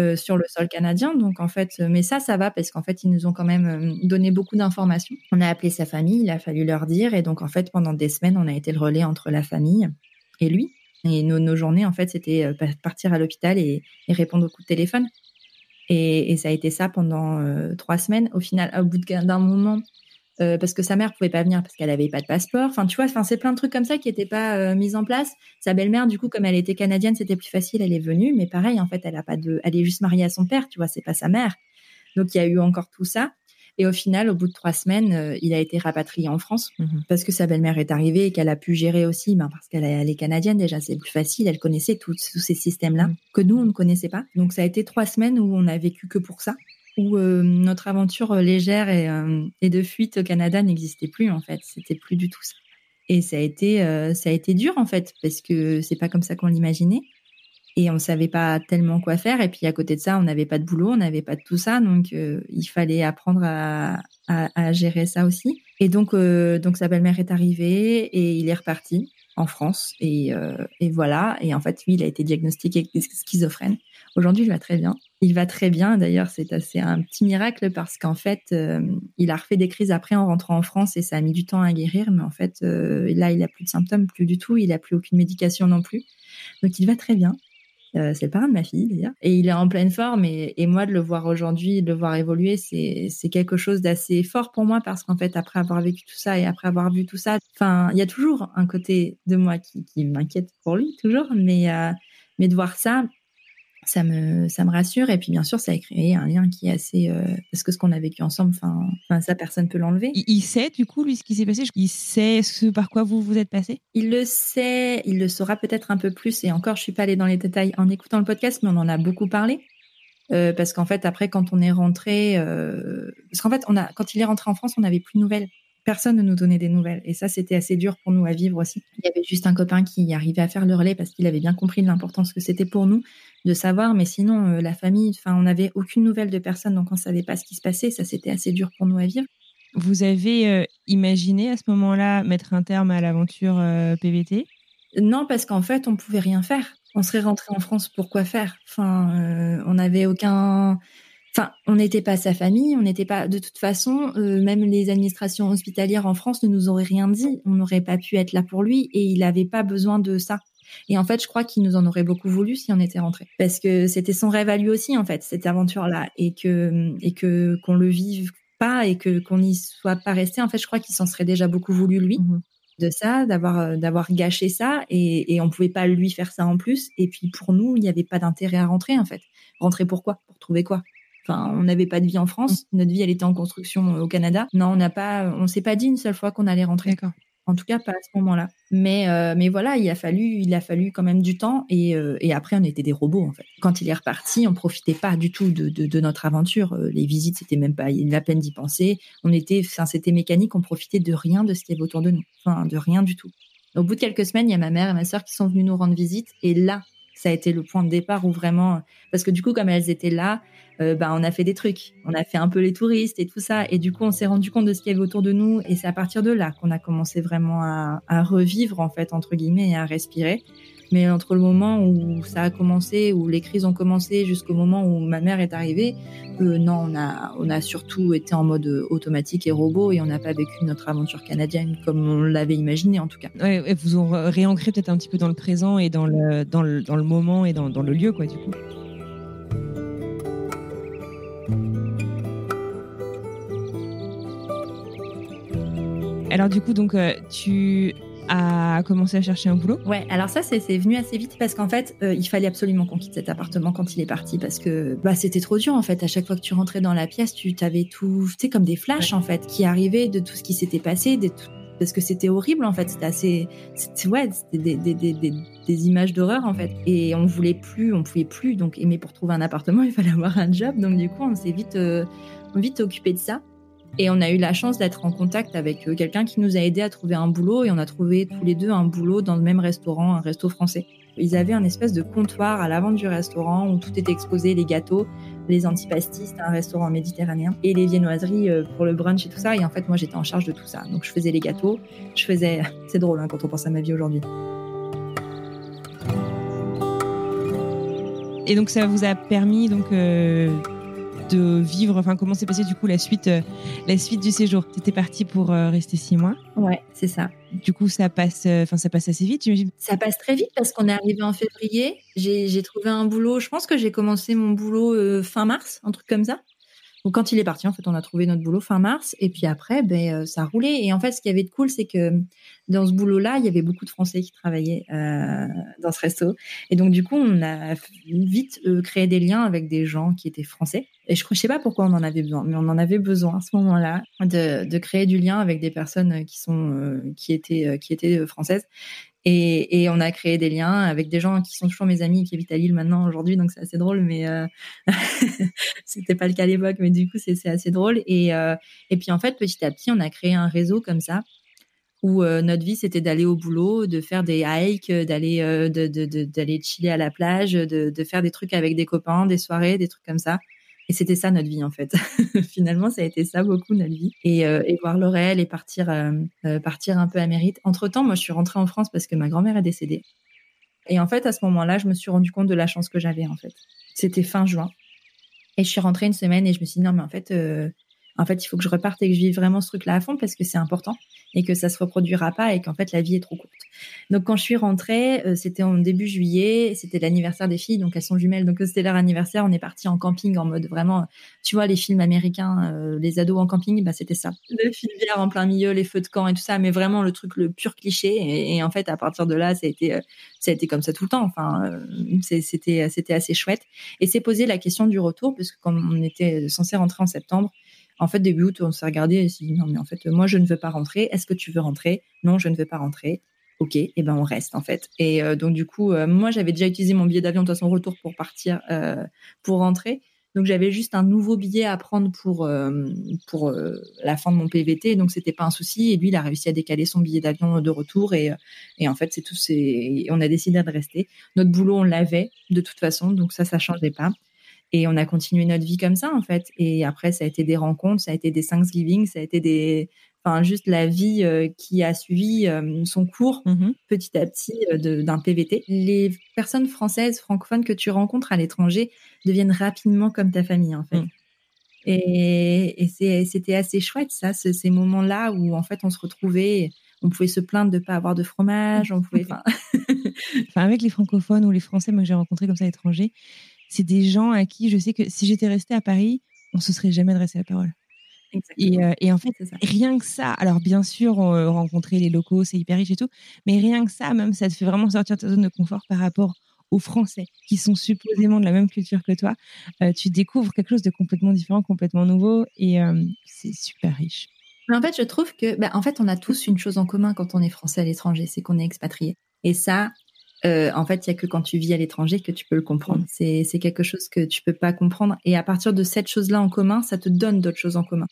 Euh, sur le sol canadien. Donc en fait, euh, mais ça, ça va parce qu'en fait, ils nous ont quand même euh, donné beaucoup d'informations. On a appelé sa famille, il a fallu leur dire, et donc en fait, pendant des semaines, on a été le relais entre la famille et lui. Et nos, journées, en fait, c'était partir à l'hôpital et, répondre au coup de téléphone. Et, ça a été ça pendant trois semaines. Au final, au bout d'un moment, euh, parce que sa mère pouvait pas venir parce qu'elle avait pas de passeport. Enfin, tu vois, enfin, c'est plein de trucs comme ça qui n'étaient pas euh, mis en place. Sa belle-mère, du coup, comme elle était canadienne, c'était plus facile. Elle est venue, mais pareil, en fait, elle a pas de, elle est juste mariée à son père. Tu vois, c'est pas sa mère. Donc, il y a eu encore tout ça. Et au final, au bout de trois semaines, euh, il a été rapatrié en France mhm. parce que sa belle-mère est arrivée et qu'elle a pu gérer aussi, ben, parce qu'elle est canadienne déjà, c'est plus facile. Elle connaissait tous ces systèmes-là mhm. que nous, on ne connaissait pas. Donc, ça a été trois semaines où on a vécu que pour ça où euh, notre aventure euh, légère euh, et, de fuite au Canada n'existait plus en fait. C'était plus du tout ça. Et ça a été, ça a été dur en fait parce que c'est pas comme ça qu'on l'imaginait et on savait pas tellement quoi faire. Et puis à côté de ça, on n'avait pas de boulot, on n'avait pas de tout ça, donc il fallait apprendre à, à, gérer ça aussi. Et donc, donc sa belle-mère est arrivée et il est reparti en France et, et voilà. Et en fait, lui, il a été diagnostiqué schizophrène. Aujourd'hui, il va très bien. Il va très bien. D'ailleurs, c'est assez un petit miracle parce qu'en fait, euh, il a refait des crises après en rentrant en France et ça a mis du temps à guérir. Mais en fait, euh, là, il a plus de symptômes, plus du tout. Il a plus aucune médication non plus. Donc, il va très bien. Euh, c'est le parrain de ma fille d'ailleurs. Et il est en pleine forme. Et, et moi, de le voir aujourd'hui, de le voir évoluer, c'est quelque chose d'assez fort pour moi parce qu'en fait, après avoir vécu tout ça et après avoir vu tout ça, enfin, il y a toujours un côté de moi qui, qui m'inquiète pour lui, toujours. Mais, mais de voir ça, ça me ça me rassure. Et puis bien sûr ça a créé un lien qui est assez euh, parce que ce qu'on a vécu ensemble enfin ça personne peut l'enlever. Il, sait du coup lui ce qui s'est passé? Il sait ce par quoi vous vous êtes passé? Il le sait il le saura peut-être un peu plus. Et encore je suis pas allée dans les détails en écoutant le podcast mais on en a beaucoup parlé. Euh, parce qu'en fait après quand on est rentré euh, parce qu'en fait on a quand il est rentré en France on n'avait plus de nouvelles personne ne nous donnait des nouvelles. Et ça, c'était assez dur pour nous à vivre aussi. Il y avait juste un copain qui arrivait à faire le relais parce qu'il avait bien compris l'importance que c'était pour nous de savoir. Mais sinon, euh, la famille, enfin, on n'avait aucune nouvelle de personne, donc on savait pas ce qui se passait. Ça, c'était assez dur pour nous à vivre. Vous avez euh, imaginé à ce moment-là mettre un terme à l'aventure euh, PVT Non, parce qu'en fait, on pouvait rien faire. On serait rentré en France pour quoi faire? Enfin, on n'avait aucun Enfin, on n'était pas sa famille, on n'était pas. De toute façon, euh, même les administrations hospitalières en France ne nous auraient rien dit. On n'aurait pas pu être là pour lui et il n'avait pas besoin de ça. Et en fait, je crois qu'il nous en aurait beaucoup voulu si on était rentré, parce que c'était son rêve à lui aussi en fait cette aventure-là et que et que qu'on le vive pas et que qu'on n'y soit pas resté. En fait, je crois qu'il s'en serait déjà beaucoup voulu lui. Mhm. de ça, d'avoir euh, d'avoir gâché ça et, et on pouvait pas lui faire ça en plus. Et puis pour nous, il n'y avait pas d'intérêt à rentrer en fait. Rentrer pourquoi Pour trouver quoi? Enfin, on n'avait pas de vie en France. Mm. Notre vie, elle était en construction euh, au Canada. Non, on n'a pas, on s'est pas dit une seule fois qu'on allait rentrer. En tout cas, pas à ce moment-là. Mais, euh, mais voilà, il a fallu, il a fallu quand même du temps. Et, euh, et après, on était des robots en fait. Quand il est reparti, on profitait pas du tout de, de, de notre aventure. Les visites, c'était même pas la peine d'y penser. On était, enfin, c'était mécanique. On profitait de rien de ce qu'il y avait autour de nous. Enfin, de rien du tout. Au bout de quelques semaines, il y a ma mère et ma sœur qui sont venues nous rendre visite. Et là, ça a été le point de départ où vraiment, parce que du coup, comme elles étaient là, euh, bah, on a fait des trucs. On a fait un peu les touristes et tout ça. Et du coup, on s'est rendu compte de ce qu'il y avait autour de nous. Et c'est à partir de là qu'on a commencé vraiment à, revivre, en fait, entre guillemets, et à respirer. Mais entre le moment où ça a commencé, où les crises ont commencé, jusqu'au moment où ma mère est arrivée, euh, non, on a, on a surtout été en mode automatique et robot et on n'a pas vécu notre aventure canadienne comme on l'avait imaginé en tout cas. Ouais, et vous ont réancré peut-être un petit peu dans le présent et dans le, dans le, dans le moment et dans le lieu, quoi, du coup. Alors du coup, donc euh, tu à commencer à chercher un boulot? Ouais, alors ça, c'est venu assez vite parce qu'en fait, euh, il fallait absolument qu'on quitte cet appartement quand il est parti parce que bah, c'était trop dur en fait. À chaque fois que tu rentrais dans la pièce, tu t'avais tout, tu sais, comme des flashs en fait qui arrivaient de tout ce qui s'était passé, des parce que c'était horrible en fait. C'était assez, ouais, c'était des, des, des, des, images d'horreur en fait. Et on voulait plus, on pouvait plus. Donc, mais pour trouver un appartement, il fallait avoir un job. Donc du coup, on s'est vite, euh, vite occupé de ça. Et on a eu la chance d'être en contact avec euh, quelqu'un qui nous a aidé à trouver un boulot et on a trouvé tous les deux un boulot dans le même restaurant, un resto français. Ils avaient un espèce de comptoir à l'avant du restaurant où tout était exposé, les gâteaux, les antipastis, un restaurant méditerranéen, et les viennoiseries euh, pour le brunch et tout ça. Et en fait, moi, j'étais en charge de tout ça. Donc, je faisais les gâteaux, je faisais... C'est drôle hein, quand on pense à ma vie aujourd'hui. Et donc ça vous a permis donc de vivre Enfin, comment s'est passé du coup la suite, euh, la suite du séjour? T'étais parti pour euh, rester six mois? Ouais, c'est ça. Du coup, ça passe, euh, enfin, ça passe assez vite. Ça passe très vite parce qu'on est arrivé en février. J'ai trouvé un boulot. Je pense que j'ai commencé mon boulot fin mars, un truc comme ça. Donc quand il est parti, en fait, on a trouvé notre boulot fin mars, et puis après, ben, ça a roulé. Et en fait, ce qu'il y avait de cool, c'est que dans ce boulot-là, il y avait beaucoup de Français qui travaillaient euh, dans ce resto. Et donc, du coup, on a vite euh, créé des liens avec des gens qui étaient français. Et je ne sais pas pourquoi on en avait besoin, mais on en avait besoin à ce moment-là de, créer du lien avec des personnes qui sont euh, qui étaient qui étaient françaises. Et, on a créé des liens avec des gens qui sont toujours mes amis qui habitent à Lille maintenant aujourd'hui, donc c'est assez drôle, mais euh, c'était pas le cas à l'époque, mais du coup c'est assez drôle. Et puis en fait petit à petit on a créé un réseau comme ça où euh, notre vie c'était d'aller au boulot, de faire des hikes, d'aller euh, d'aller de, de, chiller à la plage, de, de faire des trucs avec des copains, des soirées, des trucs comme ça. Et c'était ça notre vie en fait. Finalement, ça a été ça beaucoup notre vie. Et, euh, et voir le réel et partir, euh, euh, partir un peu à mérite. Entre temps, moi, je suis rentrée en France parce que ma grand-mère est décédée. Et en fait, à ce moment-là, je me suis rendu compte de la chance que j'avais en fait. C'était fin juin. Et je suis rentrée une semaine et je me suis dit non mais en fait, en fait, il faut que je reparte et que je vive vraiment ce truc-là à fond parce que c'est important et que ça se reproduira pas et qu'en fait la vie est trop courte. Donc quand je suis rentrée, euh, c'était en début juillet, c'était l'anniversaire des filles, donc elles sont jumelles, donc c'était leur anniversaire. On est parti en camping en mode vraiment, tu vois les films américains, euh, les ados en camping, bah c'était ça, le bière en plein milieu, les feux de camp et tout ça, mais vraiment le truc le pur cliché. Et, en fait à partir de là, ça a été, euh, ça a été comme ça tout le temps. Enfin, c'était c'était assez chouette. Et c'est posé la question du retour parce que comme on était censé rentrer en septembre en fait, début août, on s'est regardé et s'est dit non, mais en fait, moi, je ne veux pas rentrer. Est-ce que tu veux rentrer? Non, je ne veux pas rentrer. Ok, et ben on reste en fait. Et euh, donc du coup, euh, moi, j'avais déjà utilisé mon billet d'avion de façon retour pour partir, euh, pour rentrer. Donc j'avais juste un nouveau billet à prendre pour pour la fin de mon PVT, donc c'était pas un souci. Et lui, il a réussi à décaler son billet d'avion de retour et et en fait c'est tout. C'est on a décidé de rester. Notre boulot, on l'avait de toute façon, donc ça, ça changeait pas. Et on a continué notre vie comme ça, en fait. Et après, ça a été des rencontres, ça a été des Thanksgiving, ça a été des, enfin, juste la vie euh, qui a suivi euh, son cours mmh petit à petit euh, d'un PVT. Les personnes françaises, francophones que tu rencontres à l'étranger deviennent rapidement comme ta famille, en fait. Mmh. Et, et c'était assez chouette, ça, ces moments-là où, en fait, on se retrouvait on pouvait se plaindre de ne pas avoir de fromage, on pouvait. enfin, avec les francophones ou les Français, moi que j'ai rencontrés comme ça à l'étranger, c'est des gens à qui je sais que si j'étais restée à Paris, on se serait jamais adressé la parole. Euh, et, en fait, rien que ça, alors bien sûr, euh, rencontrer les locaux, c'est hyper riche et tout, mais rien que ça, même, ça te fait vraiment sortir de ta zone de confort par rapport aux Français qui sont supposément de la même culture que toi. Euh, tu découvres quelque chose de complètement différent, complètement nouveau, et c'est super riche. Mais en fait, je trouve que, bah, en fait, on a tous une chose en commun quand on est français à l'étranger, c'est qu'on est expatrié. Et ça, euh, en fait, il y a que quand tu vis à l'étranger que tu peux le comprendre. C'est quelque chose que tu peux pas comprendre. Et à partir de cette chose-là en commun, ça te donne d'autres choses en commun.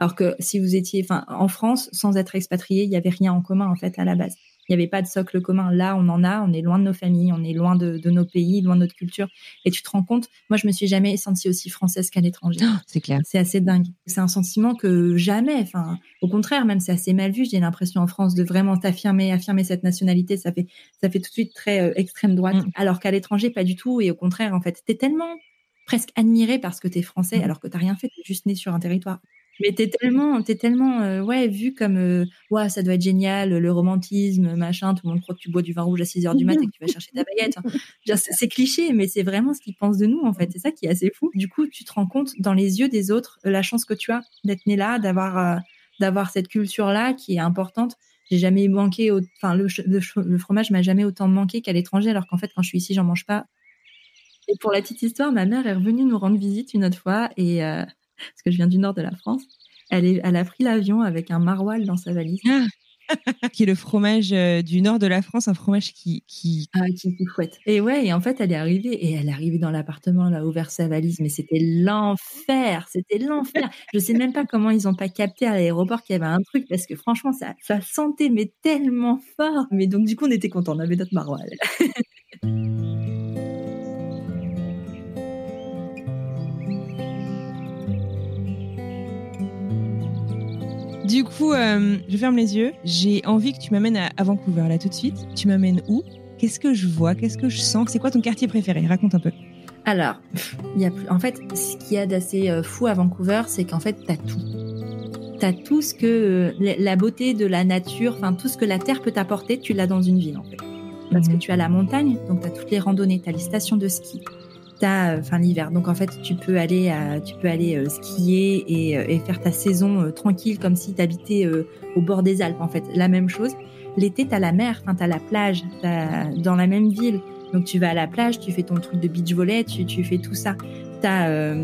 Alors que si vous étiez, enfin, en France, sans être expatrié, il y avait rien en commun en fait à la base. Il n'y avait pas de socle commun. Là, on en a. On est loin de nos familles, on est loin de, nos pays, loin de notre culture. Et tu te rends compte, moi, je me suis jamais sentie aussi française qu'à l'étranger. Oh, c'est clair. C'est assez dingue. C'est un sentiment que jamais, enfin, au contraire, même c'est assez mal vu. J'ai l'impression en France de vraiment t'affirmer, affirmer cette nationalité. Ça fait, ça fait tout de suite très euh, extrême droite. Mm. Alors qu'à l'étranger, pas du tout. Et au contraire, en fait, t'es tellement presque admiré parce que t'es français, mm. alors que t'as rien fait, t'es juste né sur un territoire. Mais t'es tellement, t'es tellement, euh, ouais, vu comme, euh, ouais, ça doit être génial, le romantisme, machin, tout le monde croit que tu bois du vin rouge à 6 heures du matin et que tu vas chercher ta baguette. c'est cliché, mais c'est vraiment ce qu'ils pensent de nous, en fait. C'est ça qui est assez fou. Du coup, tu te rends compte dans les yeux des autres la chance que tu as d'être né là, d'avoir, euh, d'avoir cette culture-là qui est importante. J'ai jamais manqué, enfin, le, le, fromage m'a jamais autant manqué qu'à l'étranger, alors qu'en fait, quand je suis ici, j'en mange pas. Et pour la petite histoire, ma mère est revenue nous rendre visite une autre fois et parce que je viens du nord de la France. Elle, est, elle a pris l'avion avec un maroilles dans sa valise. Ah qui est le fromage euh, du nord de la France, un fromage qui qui ah, qui, qui fouette. Et ouais, et en fait, elle est arrivée et elle est arrivée dans l'appartement, elle a ouvert sa valise, mais c'était l'enfer, c'était l'enfer. Je sais même pas comment ils ont pas capté à l'aéroport qu'il y avait un truc parce que franchement, ça ça sentait mais tellement fort. Mais donc du coup, on était content, on avait notre maroilles. Du coup, euh, je ferme les yeux. J'ai envie que tu m'amènes à, Vancouver là tout de suite. Tu m'amènes où? Qu'est-ce que je vois? Qu'est-ce que je sens? C'est quoi ton quartier préféré? Raconte un peu. Alors, y a plus... en fait, ce qu'il y a d'assez fou à Vancouver, c'est qu'en fait, tu as tout. Tu as tout ce que la beauté de la nature, enfin tout ce que la terre peut t'apporter, tu l'as dans une ville en fait. Parce que mhm. tu as la montagne, donc tu as toutes les randonnées, tu as les stations de ski, euh, enfin l'hiver. Donc en fait, tu peux aller, tu peux aller euh, skier et, euh, et, faire ta saison tranquille comme si tu habitais au bord des Alpes. En fait, la même chose. L'été, tu as la mer, enfin, tu as la plage dans la même ville. Donc tu vas à la plage, tu fais ton truc de beach volley, tu, tu fais tout ça. T'as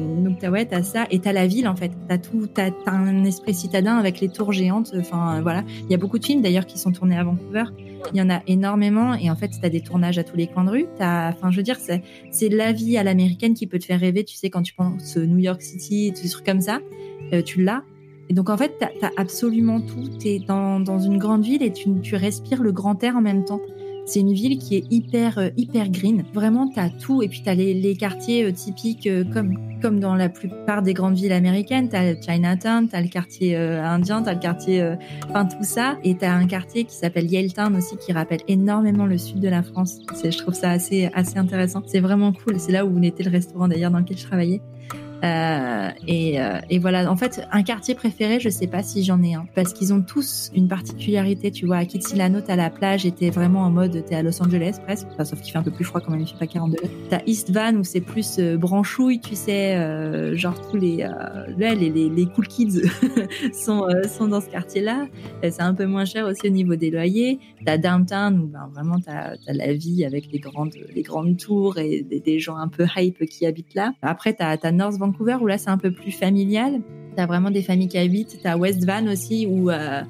t'as t'as ça et t'as la ville en fait. T'as tout, t'as as un esprit citadin avec les tours géantes. Enfin voilà, il y a beaucoup de films d'ailleurs qui sont tournés à Vancouver. Il y en a énormément et en fait, tu as des tournages à tous les coins de rue. Enfin, je veux dire, c'est la vie à l'américaine qui peut te faire rêver. Tu sais, quand tu penses New York City, des trucs comme ça, euh, tu l'as. Et donc, en fait, tu as, absolument tout. Tu es dans, dans, une grande ville et tu, tu respires le grand air en même temps. C'est une ville qui est hyper euh, hyper green. Vraiment, tu as tout et puis tu as les, les, quartiers euh, typiques euh, comme comme dans la plupart des grandes villes américaines, tu as Chinatown, tu as le quartier indien, tu as le quartier enfin tout ça et tu as un quartier qui s'appelle Yaletown aussi qui rappelle énormément le sud de la France. je trouve ça assez assez intéressant. C'est vraiment cool. C'est là où était le restaurant d'ailleurs dans lequel je travaillais. Euh, et, euh, et, voilà, en fait, un quartier préféré, je sais pas si j'en ai un, parce qu'ils ont tous une particularité. Tu vois, à Kitsilano, t'as la plage, et t'es vraiment en mode, t'es à Los Angeles presque, enfin, sauf qu'il fait un peu plus froid quand même, il fait pas 40 degrés. T'as East Van où c'est plus euh, branchouille, tu sais, euh, genre tous les, euh, les, les, les, cool kids sont sont dans ce quartier-là. C'est un peu moins cher aussi au niveau des loyers. T'as Downtown où ben, vraiment t'as as la vie avec les grandes les grandes tours et des, des gens un peu hype qui habitent là. Après t'as as North Vancouver où là c'est un peu plus familial. T'as vraiment des familles qui habitent. T'as West Van aussi où euh,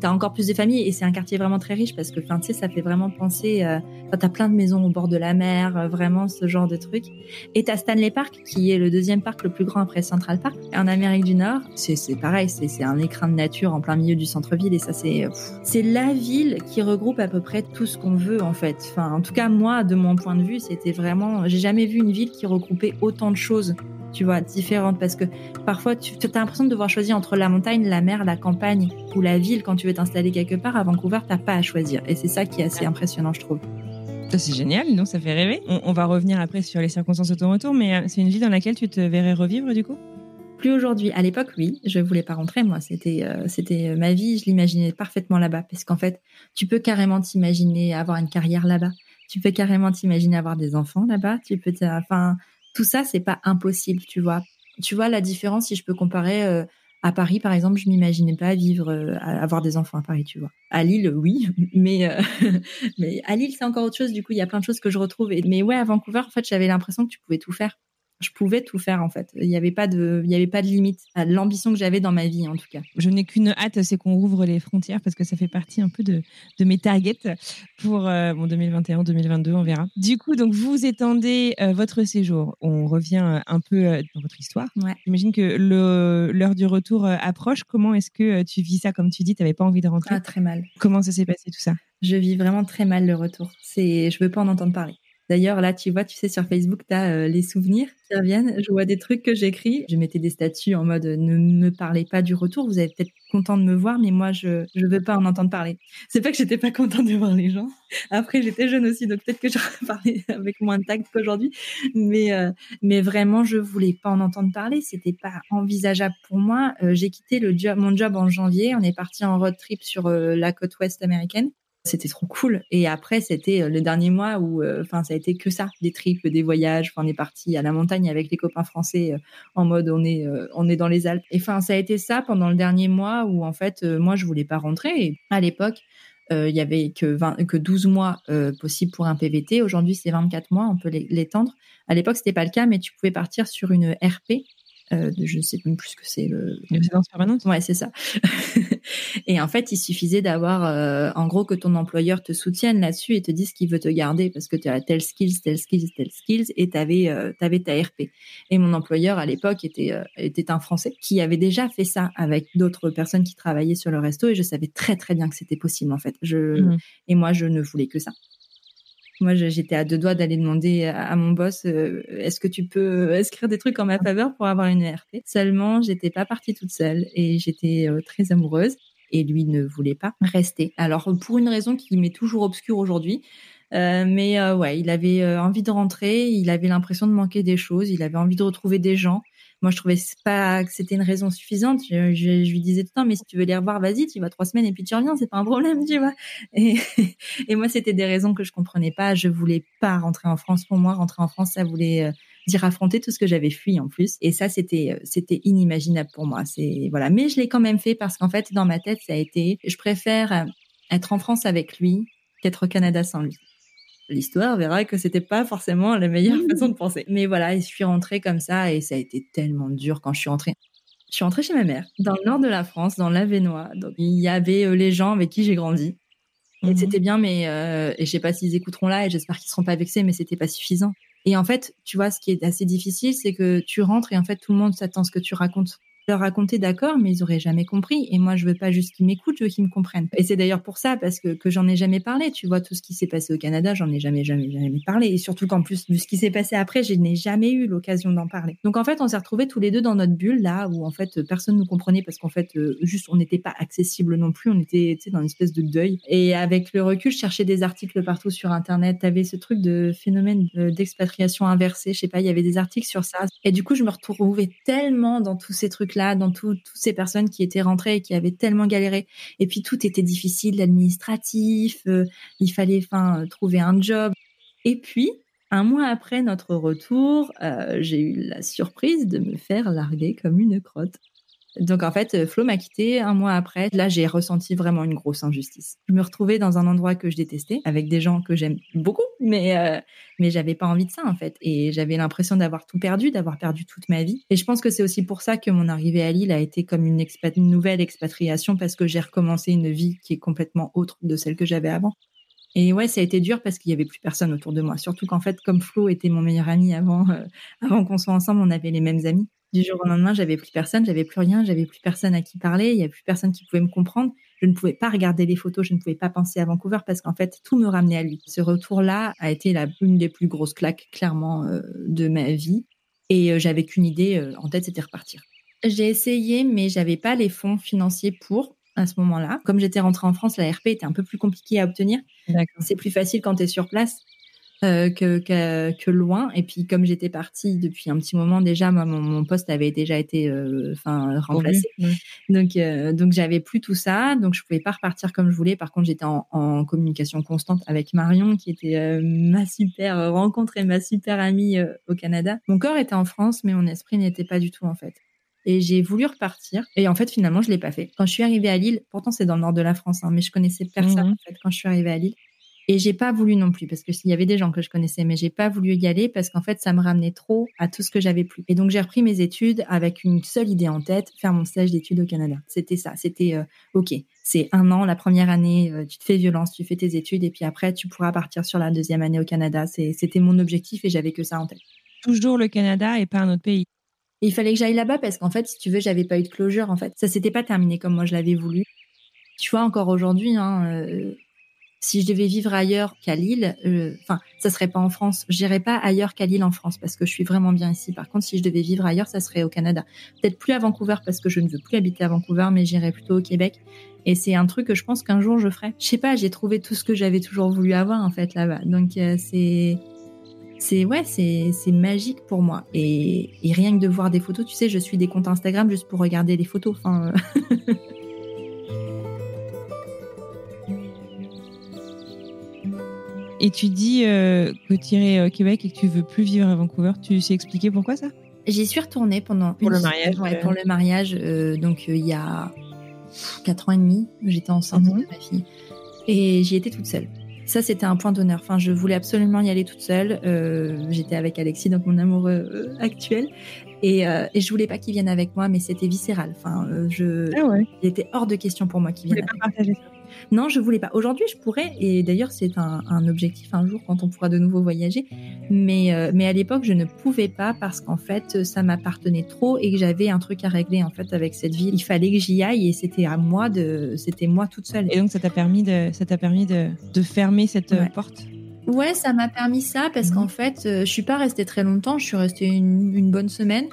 t'as encore plus de familles et c'est un quartier vraiment très riche parce que tu sais ça fait vraiment penser. Euh, t'as plein de maisons au bord de la mer, euh, vraiment ce genre de truc. Et t'as Stanley Park qui est le deuxième parc le plus grand après Central Park en Amérique du Nord. C'est pareil, c'est c'est un écrin de nature en plein milieu du centre-ville et ça c'est c'est la ville qui regroupe à peu près tout ce qu'on veut en fait. Enfin en tout cas moi de mon point de vue c'était vraiment j'ai jamais vu une ville qui regroupait autant de choses tu vois, différentes parce que parfois tu as l'impression de devoir choisir entre la montagne, la mer, la campagne ou la ville quand tu veux t'installer quelque part. À Vancouver, t'as pas à choisir et c'est ça qui est assez impressionnant, je trouve. C'est génial, non Ça fait rêver. On, va revenir après sur les circonstances de ton retour, mais euh, c'est une vie dans laquelle tu te verrais revivre du coup? Plus aujourd'hui. À l'époque, oui, je voulais pas rentrer. Moi, c'était euh, c'était euh, ma vie. Je l'imaginais parfaitement là-bas, parce qu'en fait, tu peux carrément t'imaginer avoir une carrière là-bas. Tu peux carrément t'imaginer avoir des enfants là-bas. Tu peux, enfin, tout ça, c'est pas impossible, tu vois. Tu vois la différence si je peux comparer euh, à Paris, par exemple, je m'imaginais pas vivre, euh, avoir des enfants à Paris, tu vois. À Lille, oui, mais euh, mais à Lille, c'est encore autre chose. Du coup, il y a plein de choses que je retrouve. mais ouais, à Vancouver, en fait, j'avais l'impression que tu pouvais tout faire je pouvais tout faire en fait. Il n'y avait pas de, il y avait pas de limite à l'ambition que j'avais dans ma vie en tout cas. Je n'ai qu'une hâte, c'est qu'on rouvre les frontières parce que ça fait partie un peu de, de mes targets pour euh, bon 2021, 2022, on verra. Du coup, donc vous étendez euh, votre séjour. On revient euh, un peu dans votre histoire. Ouais. J'imagine que l'heure du retour approche. Comment est-ce que tu vis ça? Comme tu dis, tu n'avais pas envie de rentrer. Ah, très mal. Comment ça s'est passé tout ça? Je vis vraiment très mal le retour. C'est, je veux pas en entendre parler. D'ailleurs, là, tu vois, tu sais, sur Facebook, tu as euh, les souvenirs qui reviennent. Je vois des trucs que j'écris. Je mettais des statuts en mode ne me parlez pas du retour. Vous êtes peut-être content de me voir, mais moi, je je veux pas en entendre parler. C'est pas que j'étais pas contente de voir les gens. Après, j'étais jeune aussi, donc peut-être que j'aurais parlé avec moins de tact qu'aujourd'hui. Mais euh, mais vraiment, je voulais pas en entendre parler. C'était pas envisageable pour moi. Euh, j'ai quitté mon job en janvier. On est parti en road trip sur la côte ouest américaine. C'était trop cool. Et après, c'était euh, le dernier mois où, euh, enfin, ça a été que ça, des trips, des voyages. On est parti à la montagne avec les copains français euh, en mode on est, on est dans les Alpes. Et enfin, ça a été ça pendant le dernier mois où en fait, moi, je voulais pas rentrer. Et à l'époque, il y avait que 20, que 12 mois possibles pour un PVT. Aujourd'hui, c'est 24 mois. On peut l'étendre. À l'époque, c'était pas le cas, mais tu pouvais partir sur une RP, euh, je ne sais même plus ce que c'est le permanente? Ouais, c'est ça. et en fait, il suffisait d'avoir, euh, en gros, que ton employeur te soutienne là-dessus et te dise qu'il veut te garder parce que tu as tel skills, tel skills, tel skills et tu avais, euh, avais ta RP. Et mon employeur à l'époque était euh, était un Français qui avait déjà fait ça avec d'autres personnes qui travaillaient sur le resto et je savais très très bien que c'était possible en fait. Je mmh. et moi je ne voulais que ça. Moi, j'étais à deux doigts d'aller demander à mon boss euh, est-ce que tu peux inscrire des trucs en ma faveur pour avoir une ERP. Seulement, j'étais pas partie toute seule et j'étais euh, très amoureuse et lui ne voulait pas rester. Alors, pour une raison qui m'est toujours obscure aujourd'hui, mais ouais, il avait envie de rentrer, il avait l'impression de manquer des choses, il avait envie de retrouver des gens. Moi, je trouvais pas que c'était une raison suffisante. Je, lui disais tout le temps, mais si tu veux les revoir, vas-y, tu vas trois semaines et puis tu reviens, c'est pas un problème, tu vois. Et, et moi, c'était des raisons que je comprenais pas. Je voulais pas rentrer en France. Pour moi, rentrer en France, ça voulait euh, dire affronter tout ce que j'avais fui en plus. Et ça, c'était, euh, c'était inimaginable pour moi. C'est, voilà. Mais je l'ai quand même fait parce qu'en fait, dans ma tête, ça a été, je préfère euh, être en France avec lui qu'être au Canada sans lui l'histoire verra que c'était pas forcément la meilleure façon de penser. Mais voilà, je suis rentrée comme ça et ça a été tellement dur quand je suis rentrée. Je suis rentrée chez ma mère, dans le nord de la France, dans l'Avenois. Donc, il y avait euh, les gens avec qui j'ai grandi. Et mhm. c'était bien, mais euh, et je sais pas s'ils écouteront là et j'espère qu'ils seront pas vexés, mais c'était pas suffisant. Et en fait, tu vois, ce qui est assez difficile, c'est que tu rentres et en fait, tout le monde s'attend à ce que tu racontes leur raconter, d'accord, mais ils auraient jamais compris. Et moi, je veux pas juste qu'ils m'écoutent, je veux qu'ils me comprennent. Et c'est d'ailleurs pour ça, parce que, que j'en ai jamais parlé. Tu vois, tout ce qui s'est passé au Canada, j'en ai jamais, jamais, jamais parlé. Et surtout qu'en plus, vu ce qui s'est passé après, je n'ai jamais eu l'occasion d'en parler. Donc, en fait, on s'est retrouvés tous les deux dans notre bulle, là, où, en fait, personne nous comprenait parce qu'en fait, euh, juste, on n'était pas accessible non plus. On était, tu sais, dans une espèce de deuil. Et avec le recul, je cherchais des articles partout sur Internet. T'avais ce truc de phénomène d'expatriation inversée. Je sais pas, il y avait des articles sur ça. Et du coup, je me retrouvais tellement dans tous ces dans tout, ces personnes qui étaient rentrées et qui avaient tellement galéré. Et puis tout était difficile, l'administratif, euh, il fallait enfin trouver un job. Et puis un mois après notre retour, euh, j'ai eu la surprise de me faire larguer comme une crotte. Donc en fait, Flo m'a quitté un mois après. Là, j'ai ressenti vraiment une grosse injustice. Je me retrouvais dans un endroit que je détestais, avec des gens que j'aime beaucoup, mais euh, mais j'avais pas envie de ça en fait. Et j'avais l'impression d'avoir tout perdu, d'avoir perdu toute ma vie. Et je pense que c'est aussi pour ça que mon arrivée à Lille a été comme une, une nouvelle expatriation parce que j'ai recommencé une vie qui est complètement autre de celle que j'avais avant. Et ouais, ça a été dur parce qu'il y avait plus personne autour de moi. Surtout qu'en fait, comme Flo était mon meilleur ami avant, euh, avant qu'on soit ensemble, on avait les mêmes amis. Du jour au lendemain, j'avais plus personne, j'avais plus rien, j'avais plus personne à qui parler, il y avait plus personne qui pouvait me comprendre. Je ne pouvais pas regarder les photos, je ne pouvais pas penser à Vancouver parce qu'en fait, tout me ramenait à lui. Ce retour-là a été la, une des plus grosses claques, clairement, euh, de ma vie. Et euh, j'avais qu'une idée euh, en tête, c'était repartir. J'ai essayé, mais j'avais pas les fonds financiers pour à ce moment-là. Comme j'étais rentrée en France, la RP était un peu plus compliquée à obtenir. C'est plus facile quand tu es sur place. Euh, que, que, que, loin. Et puis comme j'étais partie depuis un petit moment déjà, moi, mon, poste avait déjà été euh, enfin remplacé. Donc euh, donc j'avais plus tout ça, donc je pouvais pas repartir comme je voulais. Par contre, j'étais en, en, communication constante avec Marion, qui était ma super rencontre et ma super amie au Canada. Mon corps était en France, mais mon esprit n'était pas du tout en fait. Et j'ai voulu repartir. Et en fait, finalement, je l'ai pas fait. Quand je suis arrivée à Lille, pourtant c'est dans le nord de la France, hein, mais je connaissais personne mmh en fait quand je suis arrivée à Lille. Et j'ai pas voulu non plus parce que s'il y avait des gens que je connaissais, mais j'ai pas voulu y aller parce qu'en fait, ça me ramenait trop à tout ce que j'avais plus. Et donc, j'ai repris mes études avec une seule idée en tête, faire mon stage d'études au Canada. C'était ça. C'était, euh, OK, c'est un an, la première année, euh, tu te fais violence, tu fais tes études et puis après, tu pourras partir sur la deuxième année au Canada. C'était mon objectif et j'avais que ça en tête. Toujours le Canada et pas un autre pays. il fallait que j'aille là-bas parce qu'en fait, si tu veux, j'avais pas eu de closure. En fait, ça s'était pas terminé comme moi je l'avais voulu. Tu vois, encore aujourd'hui, hein, euh, si je devais vivre ailleurs qu'à Lille, euh, enfin, ça serait pas en France. J'irais pas ailleurs qu'à Lille en France parce que je suis vraiment bien ici. Par contre, si je devais vivre ailleurs, ça serait au Canada. Peut-être plus à Vancouver parce que je ne veux plus habiter à Vancouver, mais j'irais plutôt au Québec. Et c'est un truc que je pense qu'un jour je ferai. Je sais pas, j'ai trouvé tout ce que j'avais toujours voulu avoir en fait là-bas. Donc euh, c'est c'est ouais, c'est c'est magique pour moi. Et, et rien que de voir des photos, tu sais, je suis des comptes Instagram juste pour regarder les photos. Enfin. Euh, Et tu dis euh, que tu irais au Québec et que tu veux plus vivre à Vancouver. Tu sais expliquer pourquoi ça? J'y suis retournée pendant pour le mariage. Ouais, pour le mariage. Euh, donc euh, il y a quatre ans et demi, j'étais enceinte mhm. de ma fille et j'y étais toute seule. Ça, c'était un point d'honneur. Enfin, je voulais absolument y aller toute seule. J'étais avec Alexis, donc mon amoureux actuel, et, et je voulais pas qu'il vienne avec moi, mais c'était viscéral. Enfin, je, ah il était hors de question pour moi qu'il vienne. Avec pas partager ça? Non, je voulais pas. Aujourd'hui, je pourrais, et d'ailleurs, c'est un, objectif un jour quand on pourra de nouveau voyager. Mais, euh, mais à l'époque, je ne pouvais pas parce qu'en fait, ça m'appartenait trop et que j'avais un truc à régler en fait avec cette ville. Il fallait que j'y aille et c'était à moi de, c'était moi toute seule. Et donc, ça t'a permis de, ça t'a permis de, de fermer cette porte? Ouais, ça m'a permis ça parce mhm. qu'en fait, euh, je suis pas restée très longtemps. Je suis restée une, une bonne semaine.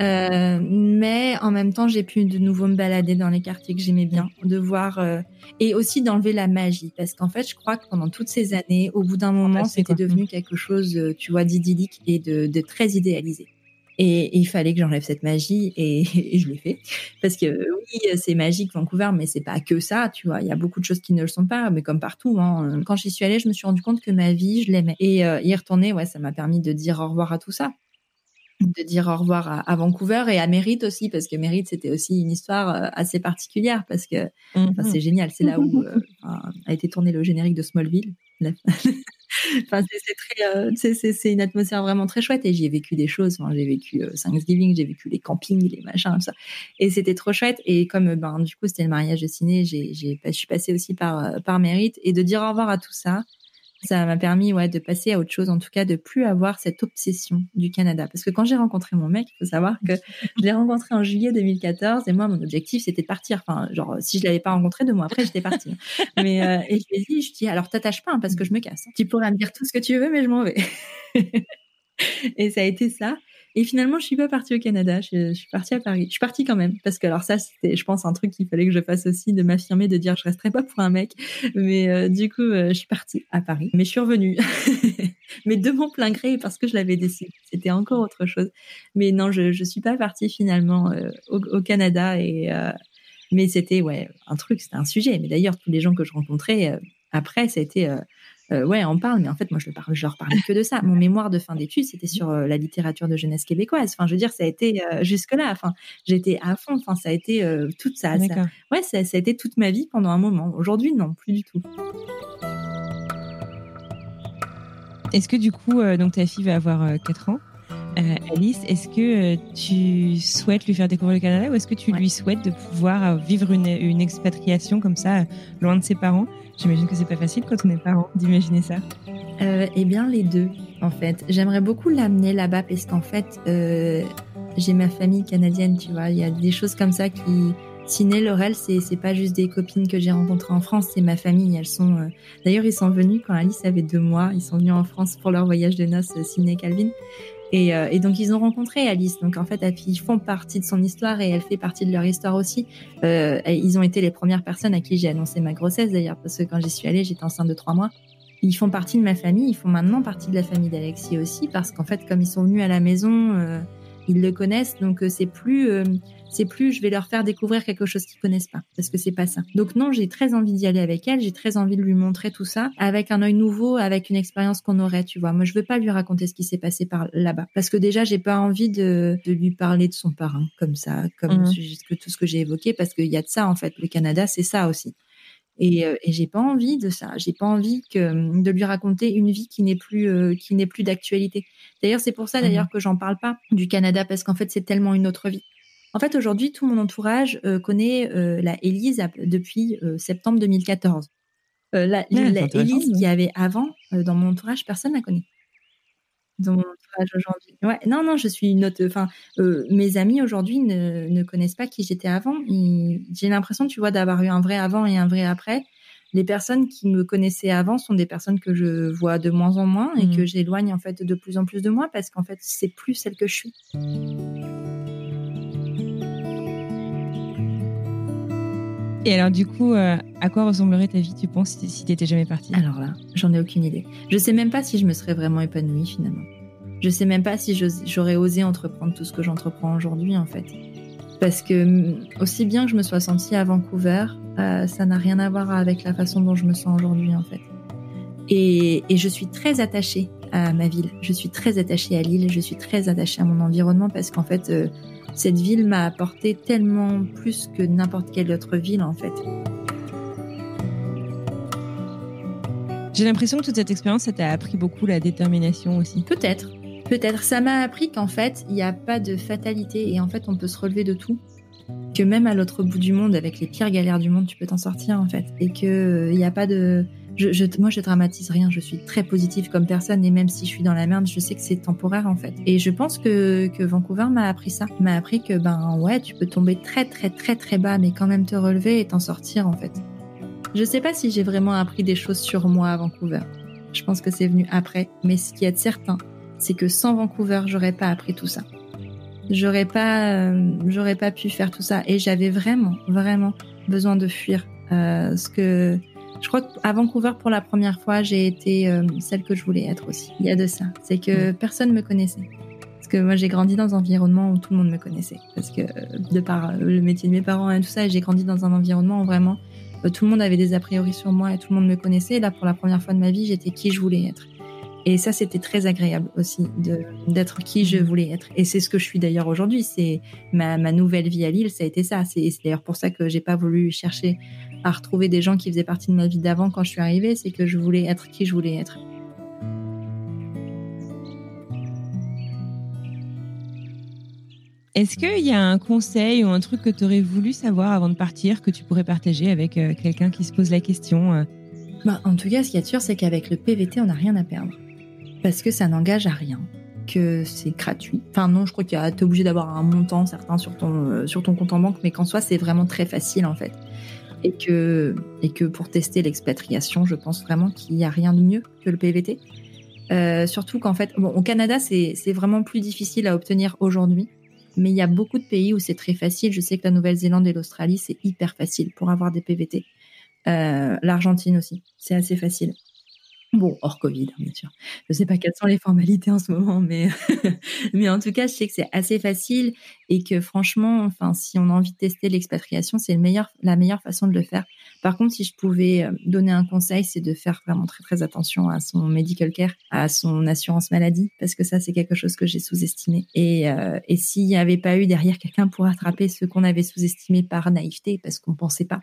Euh, mais en même temps, j'ai pu de nouveau me balader dans les quartiers que j'aimais bien, de voir euh, et aussi d'enlever la magie, parce qu'en fait, je crois que pendant toutes ces années, au bout d'un moment, c'était devenu quelque chose, euh, tu vois, d'idyllique et de, de, très idéalisé. Et, il fallait que j'enlève cette magie et, et je l'ai fait. Parce que oui c'est magique Vancouver mais c'est pas que ça tu vois. Il y a beaucoup de choses qui ne le sont pas mais comme partout hein. quand j'y suis allée je me suis rendu compte que ma vie je l'aimais. Et y retourner ouais ça m'a permis de dire au revoir à tout ça de dire au revoir à, Vancouver et à Mérite aussi parce que Mérite c'était aussi une histoire euh, assez particulière parce que mm-hmm. c'est génial c'est là où euh, a été tourné le générique de Smallville. Enfin c'est très euh, c'est une atmosphère vraiment très chouette et j'y ai vécu des choses j'ai vécu Thanksgiving j'ai vécu les campings les machins tout ça. Et c'était trop chouette et comme ben du coup c'était le mariage de ciné j'ai je suis passée aussi par par Mérite et de dire au revoir à tout ça ça m'a permis ouais de passer à autre chose en tout cas de plus avoir cette obsession du Canada. Parce que quand j'ai rencontré mon mec il faut savoir que je l'ai rencontré en juillet 2014 et moi mon objectif c'était de partir. Enfin genre si je l'avais pas rencontré deux mois après j'étais partie. Mais euh, et je lui ai dit je dis alors t'attaches pas hein, parce que je me casse. Tu pourras me dire tout ce que tu veux mais je m'en vais. Et ça a été ça et finalement, je suis pas partie au Canada. Je, suis partie à Paris. Je suis partie quand même parce que alors ça, c'était, je pense, un truc qu'il fallait que je fasse aussi, de m'affirmer, de dire je resterai pas pour un mec. Mais euh, du coup, euh, je suis partie à Paris. Mais je suis revenue. mais de mon plein gré parce que je l'avais décidé. C'était encore autre chose. Mais non, je je suis pas partie finalement euh, au, Canada et mais c'était ouais un truc, c'était un sujet. Mais d'ailleurs, tous les gens que je rencontrais après, ça a euh, ouais, on parle, mais en fait, moi, je, parle, je leur parlais que de ça. Mon mémoire de fin d'études, c'était sur euh, la littérature de jeunesse québécoise. Enfin, je veux dire, ça a été euh, jusque-là. Enfin, j'étais à fond. Enfin, ça a été toute ça. Ouais, ça, ça, a été toute ma vie pendant un moment. Aujourd'hui, non, plus du tout. Est-ce que du coup, donc ta fille va avoir 4 ans Alice, est-ce que tu souhaites lui faire découvrir le Canada ou est-ce que tu lui souhaites de pouvoir vivre une, une expatriation comme ça, loin de ses parents J'imagine que c'est pas facile quand on est parent d'imaginer ça. Euh, eh bien, les deux, en fait. J'aimerais beaucoup l'amener là-bas parce qu'en fait, euh, j'ai ma famille canadienne, tu vois. Il y a des choses comme ça qui. Ciné, Laurel, c'est pas juste des copines que j'ai rencontrées en France, c'est ma famille. Elles sont. Euh, d'ailleurs, ils sont venus quand Alice avait deux mois. Ils sont venus en France pour leur voyage de noces, euh, Ciné Calvin. Et, euh, et, donc ils ont rencontré Alice. Donc en fait, ils font partie de son histoire et elle fait partie de leur histoire aussi. Euh, ils ont été les premières personnes à qui j'ai annoncé ma grossesse d'ailleurs, parce que quand j'y suis allée, j'étais enceinte de trois mois. Ils font partie de ma famille. Ils font maintenant partie de la famille d'Alexis aussi, parce qu'en fait, comme ils sont venus à la maison, euh, ils le connaissent. Donc c'est plus c'est plus je vais leur faire découvrir quelque chose qu'ils connaissent pas parce que c'est pas ça. Donc non, j'ai très envie d'y aller avec elle, j'ai très envie de lui montrer tout ça avec un œil nouveau, avec une expérience qu'on aurait, tu vois. Moi, je veux pas lui raconter ce qui s'est passé par là-bas parce que déjà, j'ai pas envie de, de lui parler de son parrain comme ça, comme mmh. que tout ce que j'ai évoqué parce qu'il y a de ça en fait. Le Canada, c'est ça aussi. Et, euh, et j'ai pas envie de ça. J'ai pas envie que de lui raconter une vie qui n'est plus euh, qui n'est plus d'actualité. D'ailleurs, c'est pour ça d'ailleurs mmh. que j'en parle pas du Canada parce qu'en fait, c'est tellement une autre vie. En fait, aujourd'hui, tout mon entourage euh, connaît euh, la Élise depuis septembre 2014. la, Élise qu'il y avait avant, dans mon entourage, personne ne la connaît. Dans mon entourage aujourd'hui. Ouais, non, non, je suis une autre. Enfin, mes amis aujourd'hui ne, ne, connaissent pas qui j'étais avant. J'ai l'impression, tu vois, d'avoir eu un vrai avant et un vrai après. Les personnes qui me connaissaient avant sont des personnes que je vois de moins en moins et mmh. que j'éloigne en fait de plus en plus de moi parce qu'en fait, c'est plus celle que je suis. Alors, du coup, euh, à quoi ressemblerait ta vie, tu penses, si tu n'étais jamais partie? Alors là, j'en ai aucune idée. Je sais même pas si je me serais vraiment épanouie finalement. Je sais même pas si j'aurais osé entreprendre tout ce que j'entreprends aujourd'hui, en fait. Parce que mm, aussi bien que je me sois sentie à Vancouver, euh, ça n'a rien à voir avec la façon dont je me sens aujourd'hui, en fait. Et, et, je suis très attachée à ma ville. Je suis très attachée à Lille. Je suis très attachée à mon environnement parce qu'en fait, euh, cette ville m'a apporté tellement plus que n'importe quelle autre ville en fait. J'ai l'impression que toute cette expérience, ça t'a appris beaucoup la détermination aussi. Peut-être. Peut-être. Ça m'a appris qu'en fait, il n'y a pas de fatalité et en fait, on peut se relever de tout. Que même à l'autre bout du monde, avec les pires galères du monde, tu peux t'en sortir en fait. Et qu'il euh, n'y a pas de je, moi, je dramatise rien. Je suis très positive comme personne et même si je suis dans la merde, je sais que c'est temporaire en fait. Et je pense que, Vancouver m'a appris ça. M'a appris que ben ouais, tu peux tomber très très très très bas, mais quand même te relever et t'en sortir en fait. Je sais pas si j'ai vraiment appris des choses sur moi à Vancouver. Je pense que c'est venu après. Mais ce qui est certain, c'est que sans Vancouver, j'aurais pas appris tout ça. J'aurais pas, j'aurais pas pu faire tout ça. Et j'avais vraiment, vraiment besoin de fuir. ce que je crois qu'à Vancouver, pour la première fois, j'ai été celle que je voulais être aussi. Il y a de ça. C'est que personne me connaissait. Parce que moi, j'ai grandi dans un environnement où tout le monde me connaissait. Parce que de par le métier de mes parents et tout ça, j'ai grandi dans un environnement où vraiment tout le monde avait des a priori sur moi et tout le monde me connaissait. Et là, pour la première fois de ma vie, j'étais qui je voulais être. Et ça, c'était très agréable aussi d'être qui je voulais être. Et c'est ce que je suis d'ailleurs aujourd'hui. C'est ma, ma, nouvelle vie à Lille, ça a été ça. C'est d'ailleurs pour ça que j'ai pas voulu chercher à retrouver des gens qui faisaient partie de ma vie d'avant quand je suis arrivée. C'est que je voulais être qui je voulais être. Est-ce qu'il y a un conseil ou un truc que tu aurais voulu savoir avant de partir que tu pourrais partager avec euh, quelqu'un qui se pose la question euh? bah, En tout cas, ce qui est sûr, c'est qu'avec le PVT, on n'a rien à perdre parce que ça n'engage à rien, que c'est gratuit. Enfin non, je crois que tu es obligé d'avoir un montant certain sur ton, euh, sur ton compte en banque, mais qu'en soi c'est vraiment très facile en fait. Et que, et que pour tester l'expatriation, je pense vraiment qu'il n'y a rien de mieux que le PVT. Euh, surtout qu'en fait, bon, au Canada, c'est vraiment plus difficile à obtenir aujourd'hui. Mais il y a beaucoup de pays où c'est très facile. Je sais que la Nouvelle-Zélande et l'Australie, c'est hyper facile pour avoir des PVT. Euh, L'Argentine aussi, c'est assez facile. Bon, hors Covid, hein, bien sûr. Je sais pas quelles sont les formalités en ce moment, mais mais en tout cas, je sais que c'est assez facile et que franchement, enfin, si on a envie de tester l'expatriation, c'est le meilleur, la meilleure façon de le faire. Par contre, si je pouvais euh, donner un conseil, c'est de faire vraiment très très attention à son medical care, à son assurance maladie, parce que ça, c'est quelque chose que j'ai sous-estimé. Et euh, et s'il n'y avait pas eu derrière quelqu'un pour attraper ce qu'on avait sous-estimé par naïveté, parce qu'on pensait pas.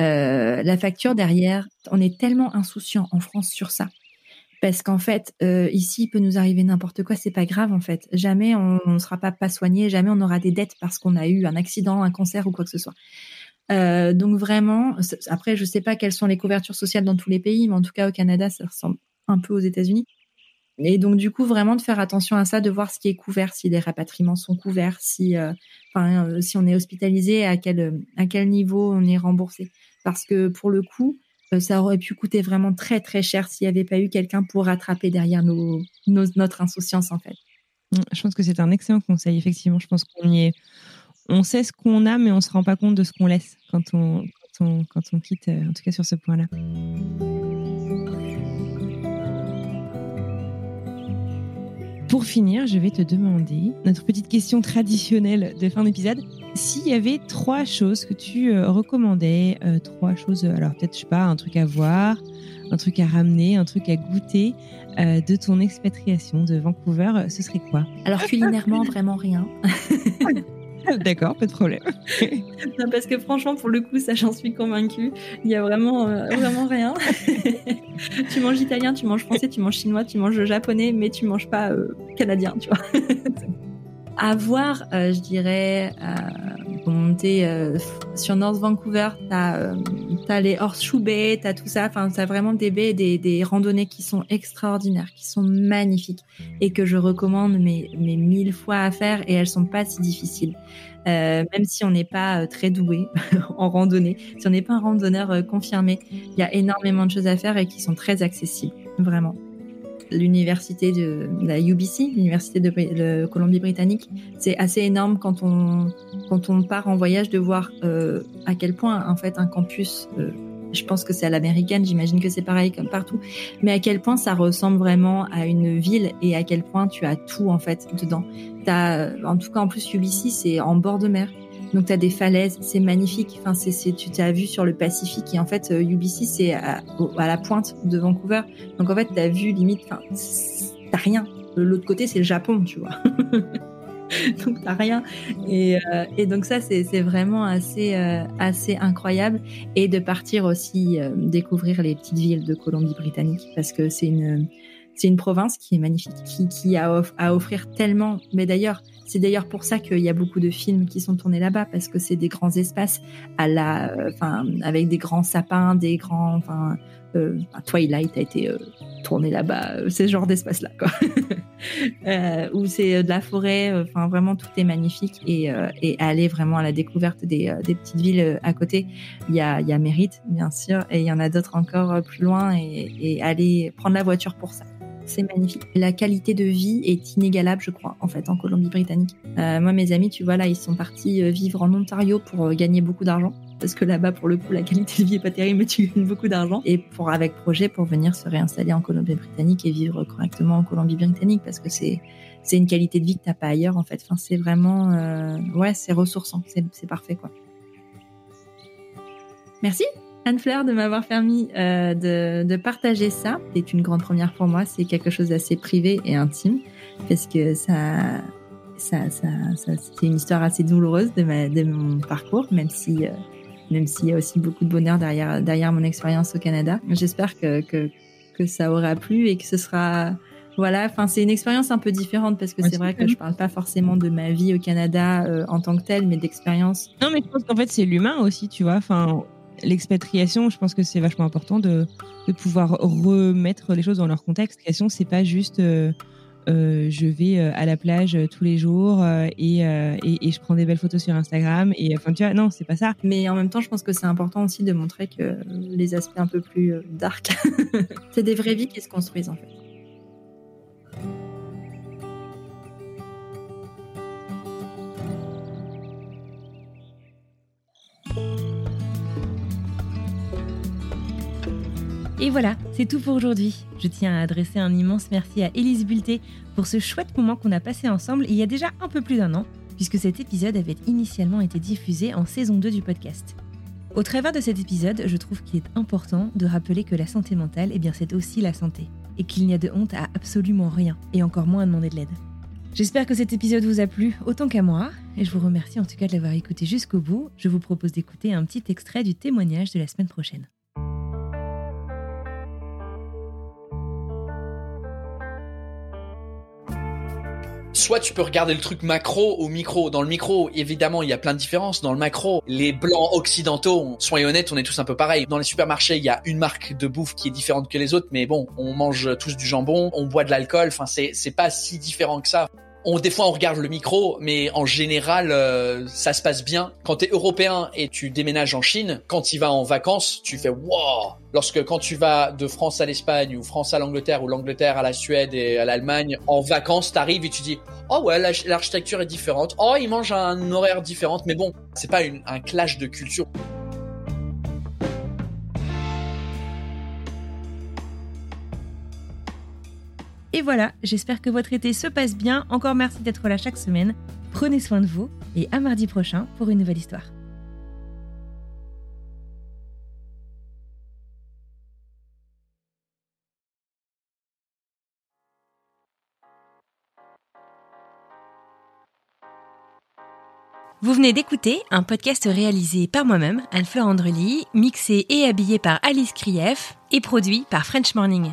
Euh, la facture derrière, on est tellement insouciant en France sur ça. Parce qu'en fait, euh, ici, il peut nous arriver n'importe quoi, c'est pas grave en fait. Jamais on ne sera pas soigné, jamais on aura des dettes parce qu'on a eu un accident, un cancer ou quoi que ce soit. Euh, donc vraiment, après, je sais pas quelles sont les couvertures sociales dans tous les pays, mais en tout cas au Canada, ça ressemble un peu aux États-Unis. Et donc du coup, vraiment de faire attention à ça, de voir ce qui est couvert, si les rapatriements sont couverts, si, enfin, si on est hospitalisé, à quel à quel niveau on est remboursé parce que pour le coup, euh, ça aurait pu coûter vraiment très très cher s'il n'y avait pas eu quelqu'un pour rattraper derrière nos, notre insouciance en fait. Mmh, je pense que c'est un excellent conseil. Effectivement, je pense qu'on y est. On sait ce qu'on a, mais on se rend pas compte de ce qu'on laisse quand on, quand on, quitte, euh, en tout cas sur ce point-là. Pour finir, je vais te demander notre petite question traditionnelle de fin d'épisode. S'il y avait trois choses que tu euh, recommandais, euh, trois choses, alors peut-être, je sais pas, un truc à voir, un truc à ramener, un truc à goûter euh, de ton expatriation de Vancouver, ce serait quoi? Alors culinairement, vraiment rien. D'accord, pas de problème. parce que franchement, pour le coup, ça, j'en suis convaincue. Il y a vraiment, vraiment rien. tu manges italien, tu manges français, tu manges chinois, tu manges japonais, mais tu manges pas canadien, tu vois. À voir, euh, je dirais, euh, monter euh, sur North Vancouver, t'as euh, as les horseshoe baies, t'as tout ça. Enfin, t'as vraiment des baies, des, des randonnées qui sont extraordinaires, qui sont magnifiques et que je recommande mais, mais mille fois à faire et elles sont pas si difficiles. Euh, même si on n'est pas très doué en randonnée, si on n'est pas un randonneur confirmé, il y a énormément de choses à faire et qui sont très accessibles, vraiment l'université de la UBC, l'université de, Colombie-Britannique. C'est assez énorme quand on quand on part en voyage de voir euh, à quel point en fait un campus. Euh, je pense que c'est à l'américaine, j'imagine que c'est pareil comme partout, mais à quel point ça ressemble vraiment à une ville et à quel point tu as tout en fait dedans. As, en tout cas en plus UBC c'est en bord de mer, donc tu as des falaises, c'est magnifique. Enfin, c'est, tu t'as vu sur le Pacifique et en fait UBC euh, c'est à, la pointe de Vancouver. Donc en fait tu as vu limite, enfin t'as rien. De l'autre côté c'est le Japon, tu vois. donc t'as rien. Et, euh, et donc ça c'est, c'est vraiment assez euh, assez incroyable et de partir aussi découvrir les petites villes de Colombie-Britannique parce que c'est une c'est une province qui est magnifique, qui, a à offrir tellement. Mais d'ailleurs, c'est d'ailleurs pour ça qu'il y a beaucoup de films qui sont tournés là-bas parce que c'est des grands espaces enfin, avec des grands sapins, des grands, euh, Twilight a été euh, tourné là-bas, euh, ce genre d'espace-là, quoi. euh, où c'est de la forêt, enfin vraiment tout est magnifique et, aller vraiment à la découverte des, petites villes à côté. Il y a, Mérite, bien sûr, et il y en a d'autres encore plus loin et aller prendre la voiture pour ça C'est magnifique. La qualité de vie est inégalable, je crois, en fait, en Colombie-Britannique. Euh, moi, mes amis, tu vois, là, ils sont partis euh, vivre en Ontario pour euh, gagner beaucoup d'argent. Parce que là-bas, pour le coup, la qualité de vie est pas terrible, mais tu gagnes beaucoup d'argent. Et pour, avec projet, pour venir se réinstaller en Colombie-Britannique et vivre correctement en Colombie-Britannique, parce que c'est, c'est une qualité de vie que t'as pas ailleurs, en fait. C'est vraiment, ouais, c'est ressourçant. C'est parfait, quoi. Merci. Anne-Fleur de m'avoir permis euh, de, de, partager ça. C'est une grande première pour moi. C'est quelque chose d'assez privé et intime parce que ça, ça, ça, ça c'est une histoire assez douloureuse de, ma, de mon parcours, même si, euh, même s'il y a aussi beaucoup de bonheur derrière, derrière mon expérience au Canada. J'espère que, que, que ça aura plu et que ce sera voilà, enfin c'est une expérience un peu différente parce que ouais, c'est vrai que je parle pas forcément de ma vie au Canada euh, en tant que telle, mais d'expérience. Non, mais je pense qu'en fait c'est l'humain aussi, tu vois. Enfin, l'expatriation, je pense que c'est vachement important de, pouvoir remettre les choses dans leur contexte. L'expatriation, c'est pas juste euh, euh, je vais à la plage tous les jours euh, et, je prends des belles photos sur Instagram. Et enfin, tu vois, non, c'est pas ça. Mais en même temps, je pense que c'est important aussi de montrer que les aspects un peu plus dark, c'est des vraies vies qui se construisent en fait. Et voilà, c'est tout pour aujourd'hui. Je tiens à adresser un immense merci à Élise Bulté pour ce chouette moment qu'on a passé ensemble il y a déjà un peu plus d'un an, puisque cet épisode avait initialement été diffusé en saison 2 du podcast. Au travers de cet épisode, je trouve qu'il est important de rappeler que la santé mentale, eh bien, c'est aussi la santé, et qu'il n'y a de honte à absolument rien, et encore moins à demander de l'aide. J'espère que cet épisode vous a plu autant qu'à moi, et je vous remercie en tout cas de l'avoir écouté jusqu'au bout. Je vous propose d'écouter un petit extrait du témoignage de la semaine prochaine. Soit tu peux regarder le truc macro ou micro. Dans le micro, évidemment, il y a plein de différences. Dans le macro, les blancs occidentaux, soyons honnêtes, on est tous un peu pareils. Dans les supermarchés, il y a une marque de bouffe qui est différente que les autres, mais bon, on mange tous du jambon, on boit de l'alcool, enfin, c'est pas si différent que ça. On, des fois, on regarde le micro, mais en général, euh, ça se passe bien. Quand tu es européen et tu déménages en Chine, quand tu vas en vacances, tu fais wow. Lorsque quand tu vas de France à l'Espagne ou France à l'Angleterre ou l'Angleterre à la Suède et à l'Allemagne, en vacances, t'arrives et tu dis oh ouais, l'architecture est différente. Oh, ils mangent un horaire différent. Mais bon, c'est pas une, un clash de culture. Et voilà, j'espère que votre été se passe bien. Encore merci d'être là chaque semaine. Prenez soin de vous et à mardi prochain pour une nouvelle histoire. Vous venez d'écouter un podcast réalisé par moi-même, Anne-Fleur Andrely, mixé et habillé par Alice Krief et produit par French Morning.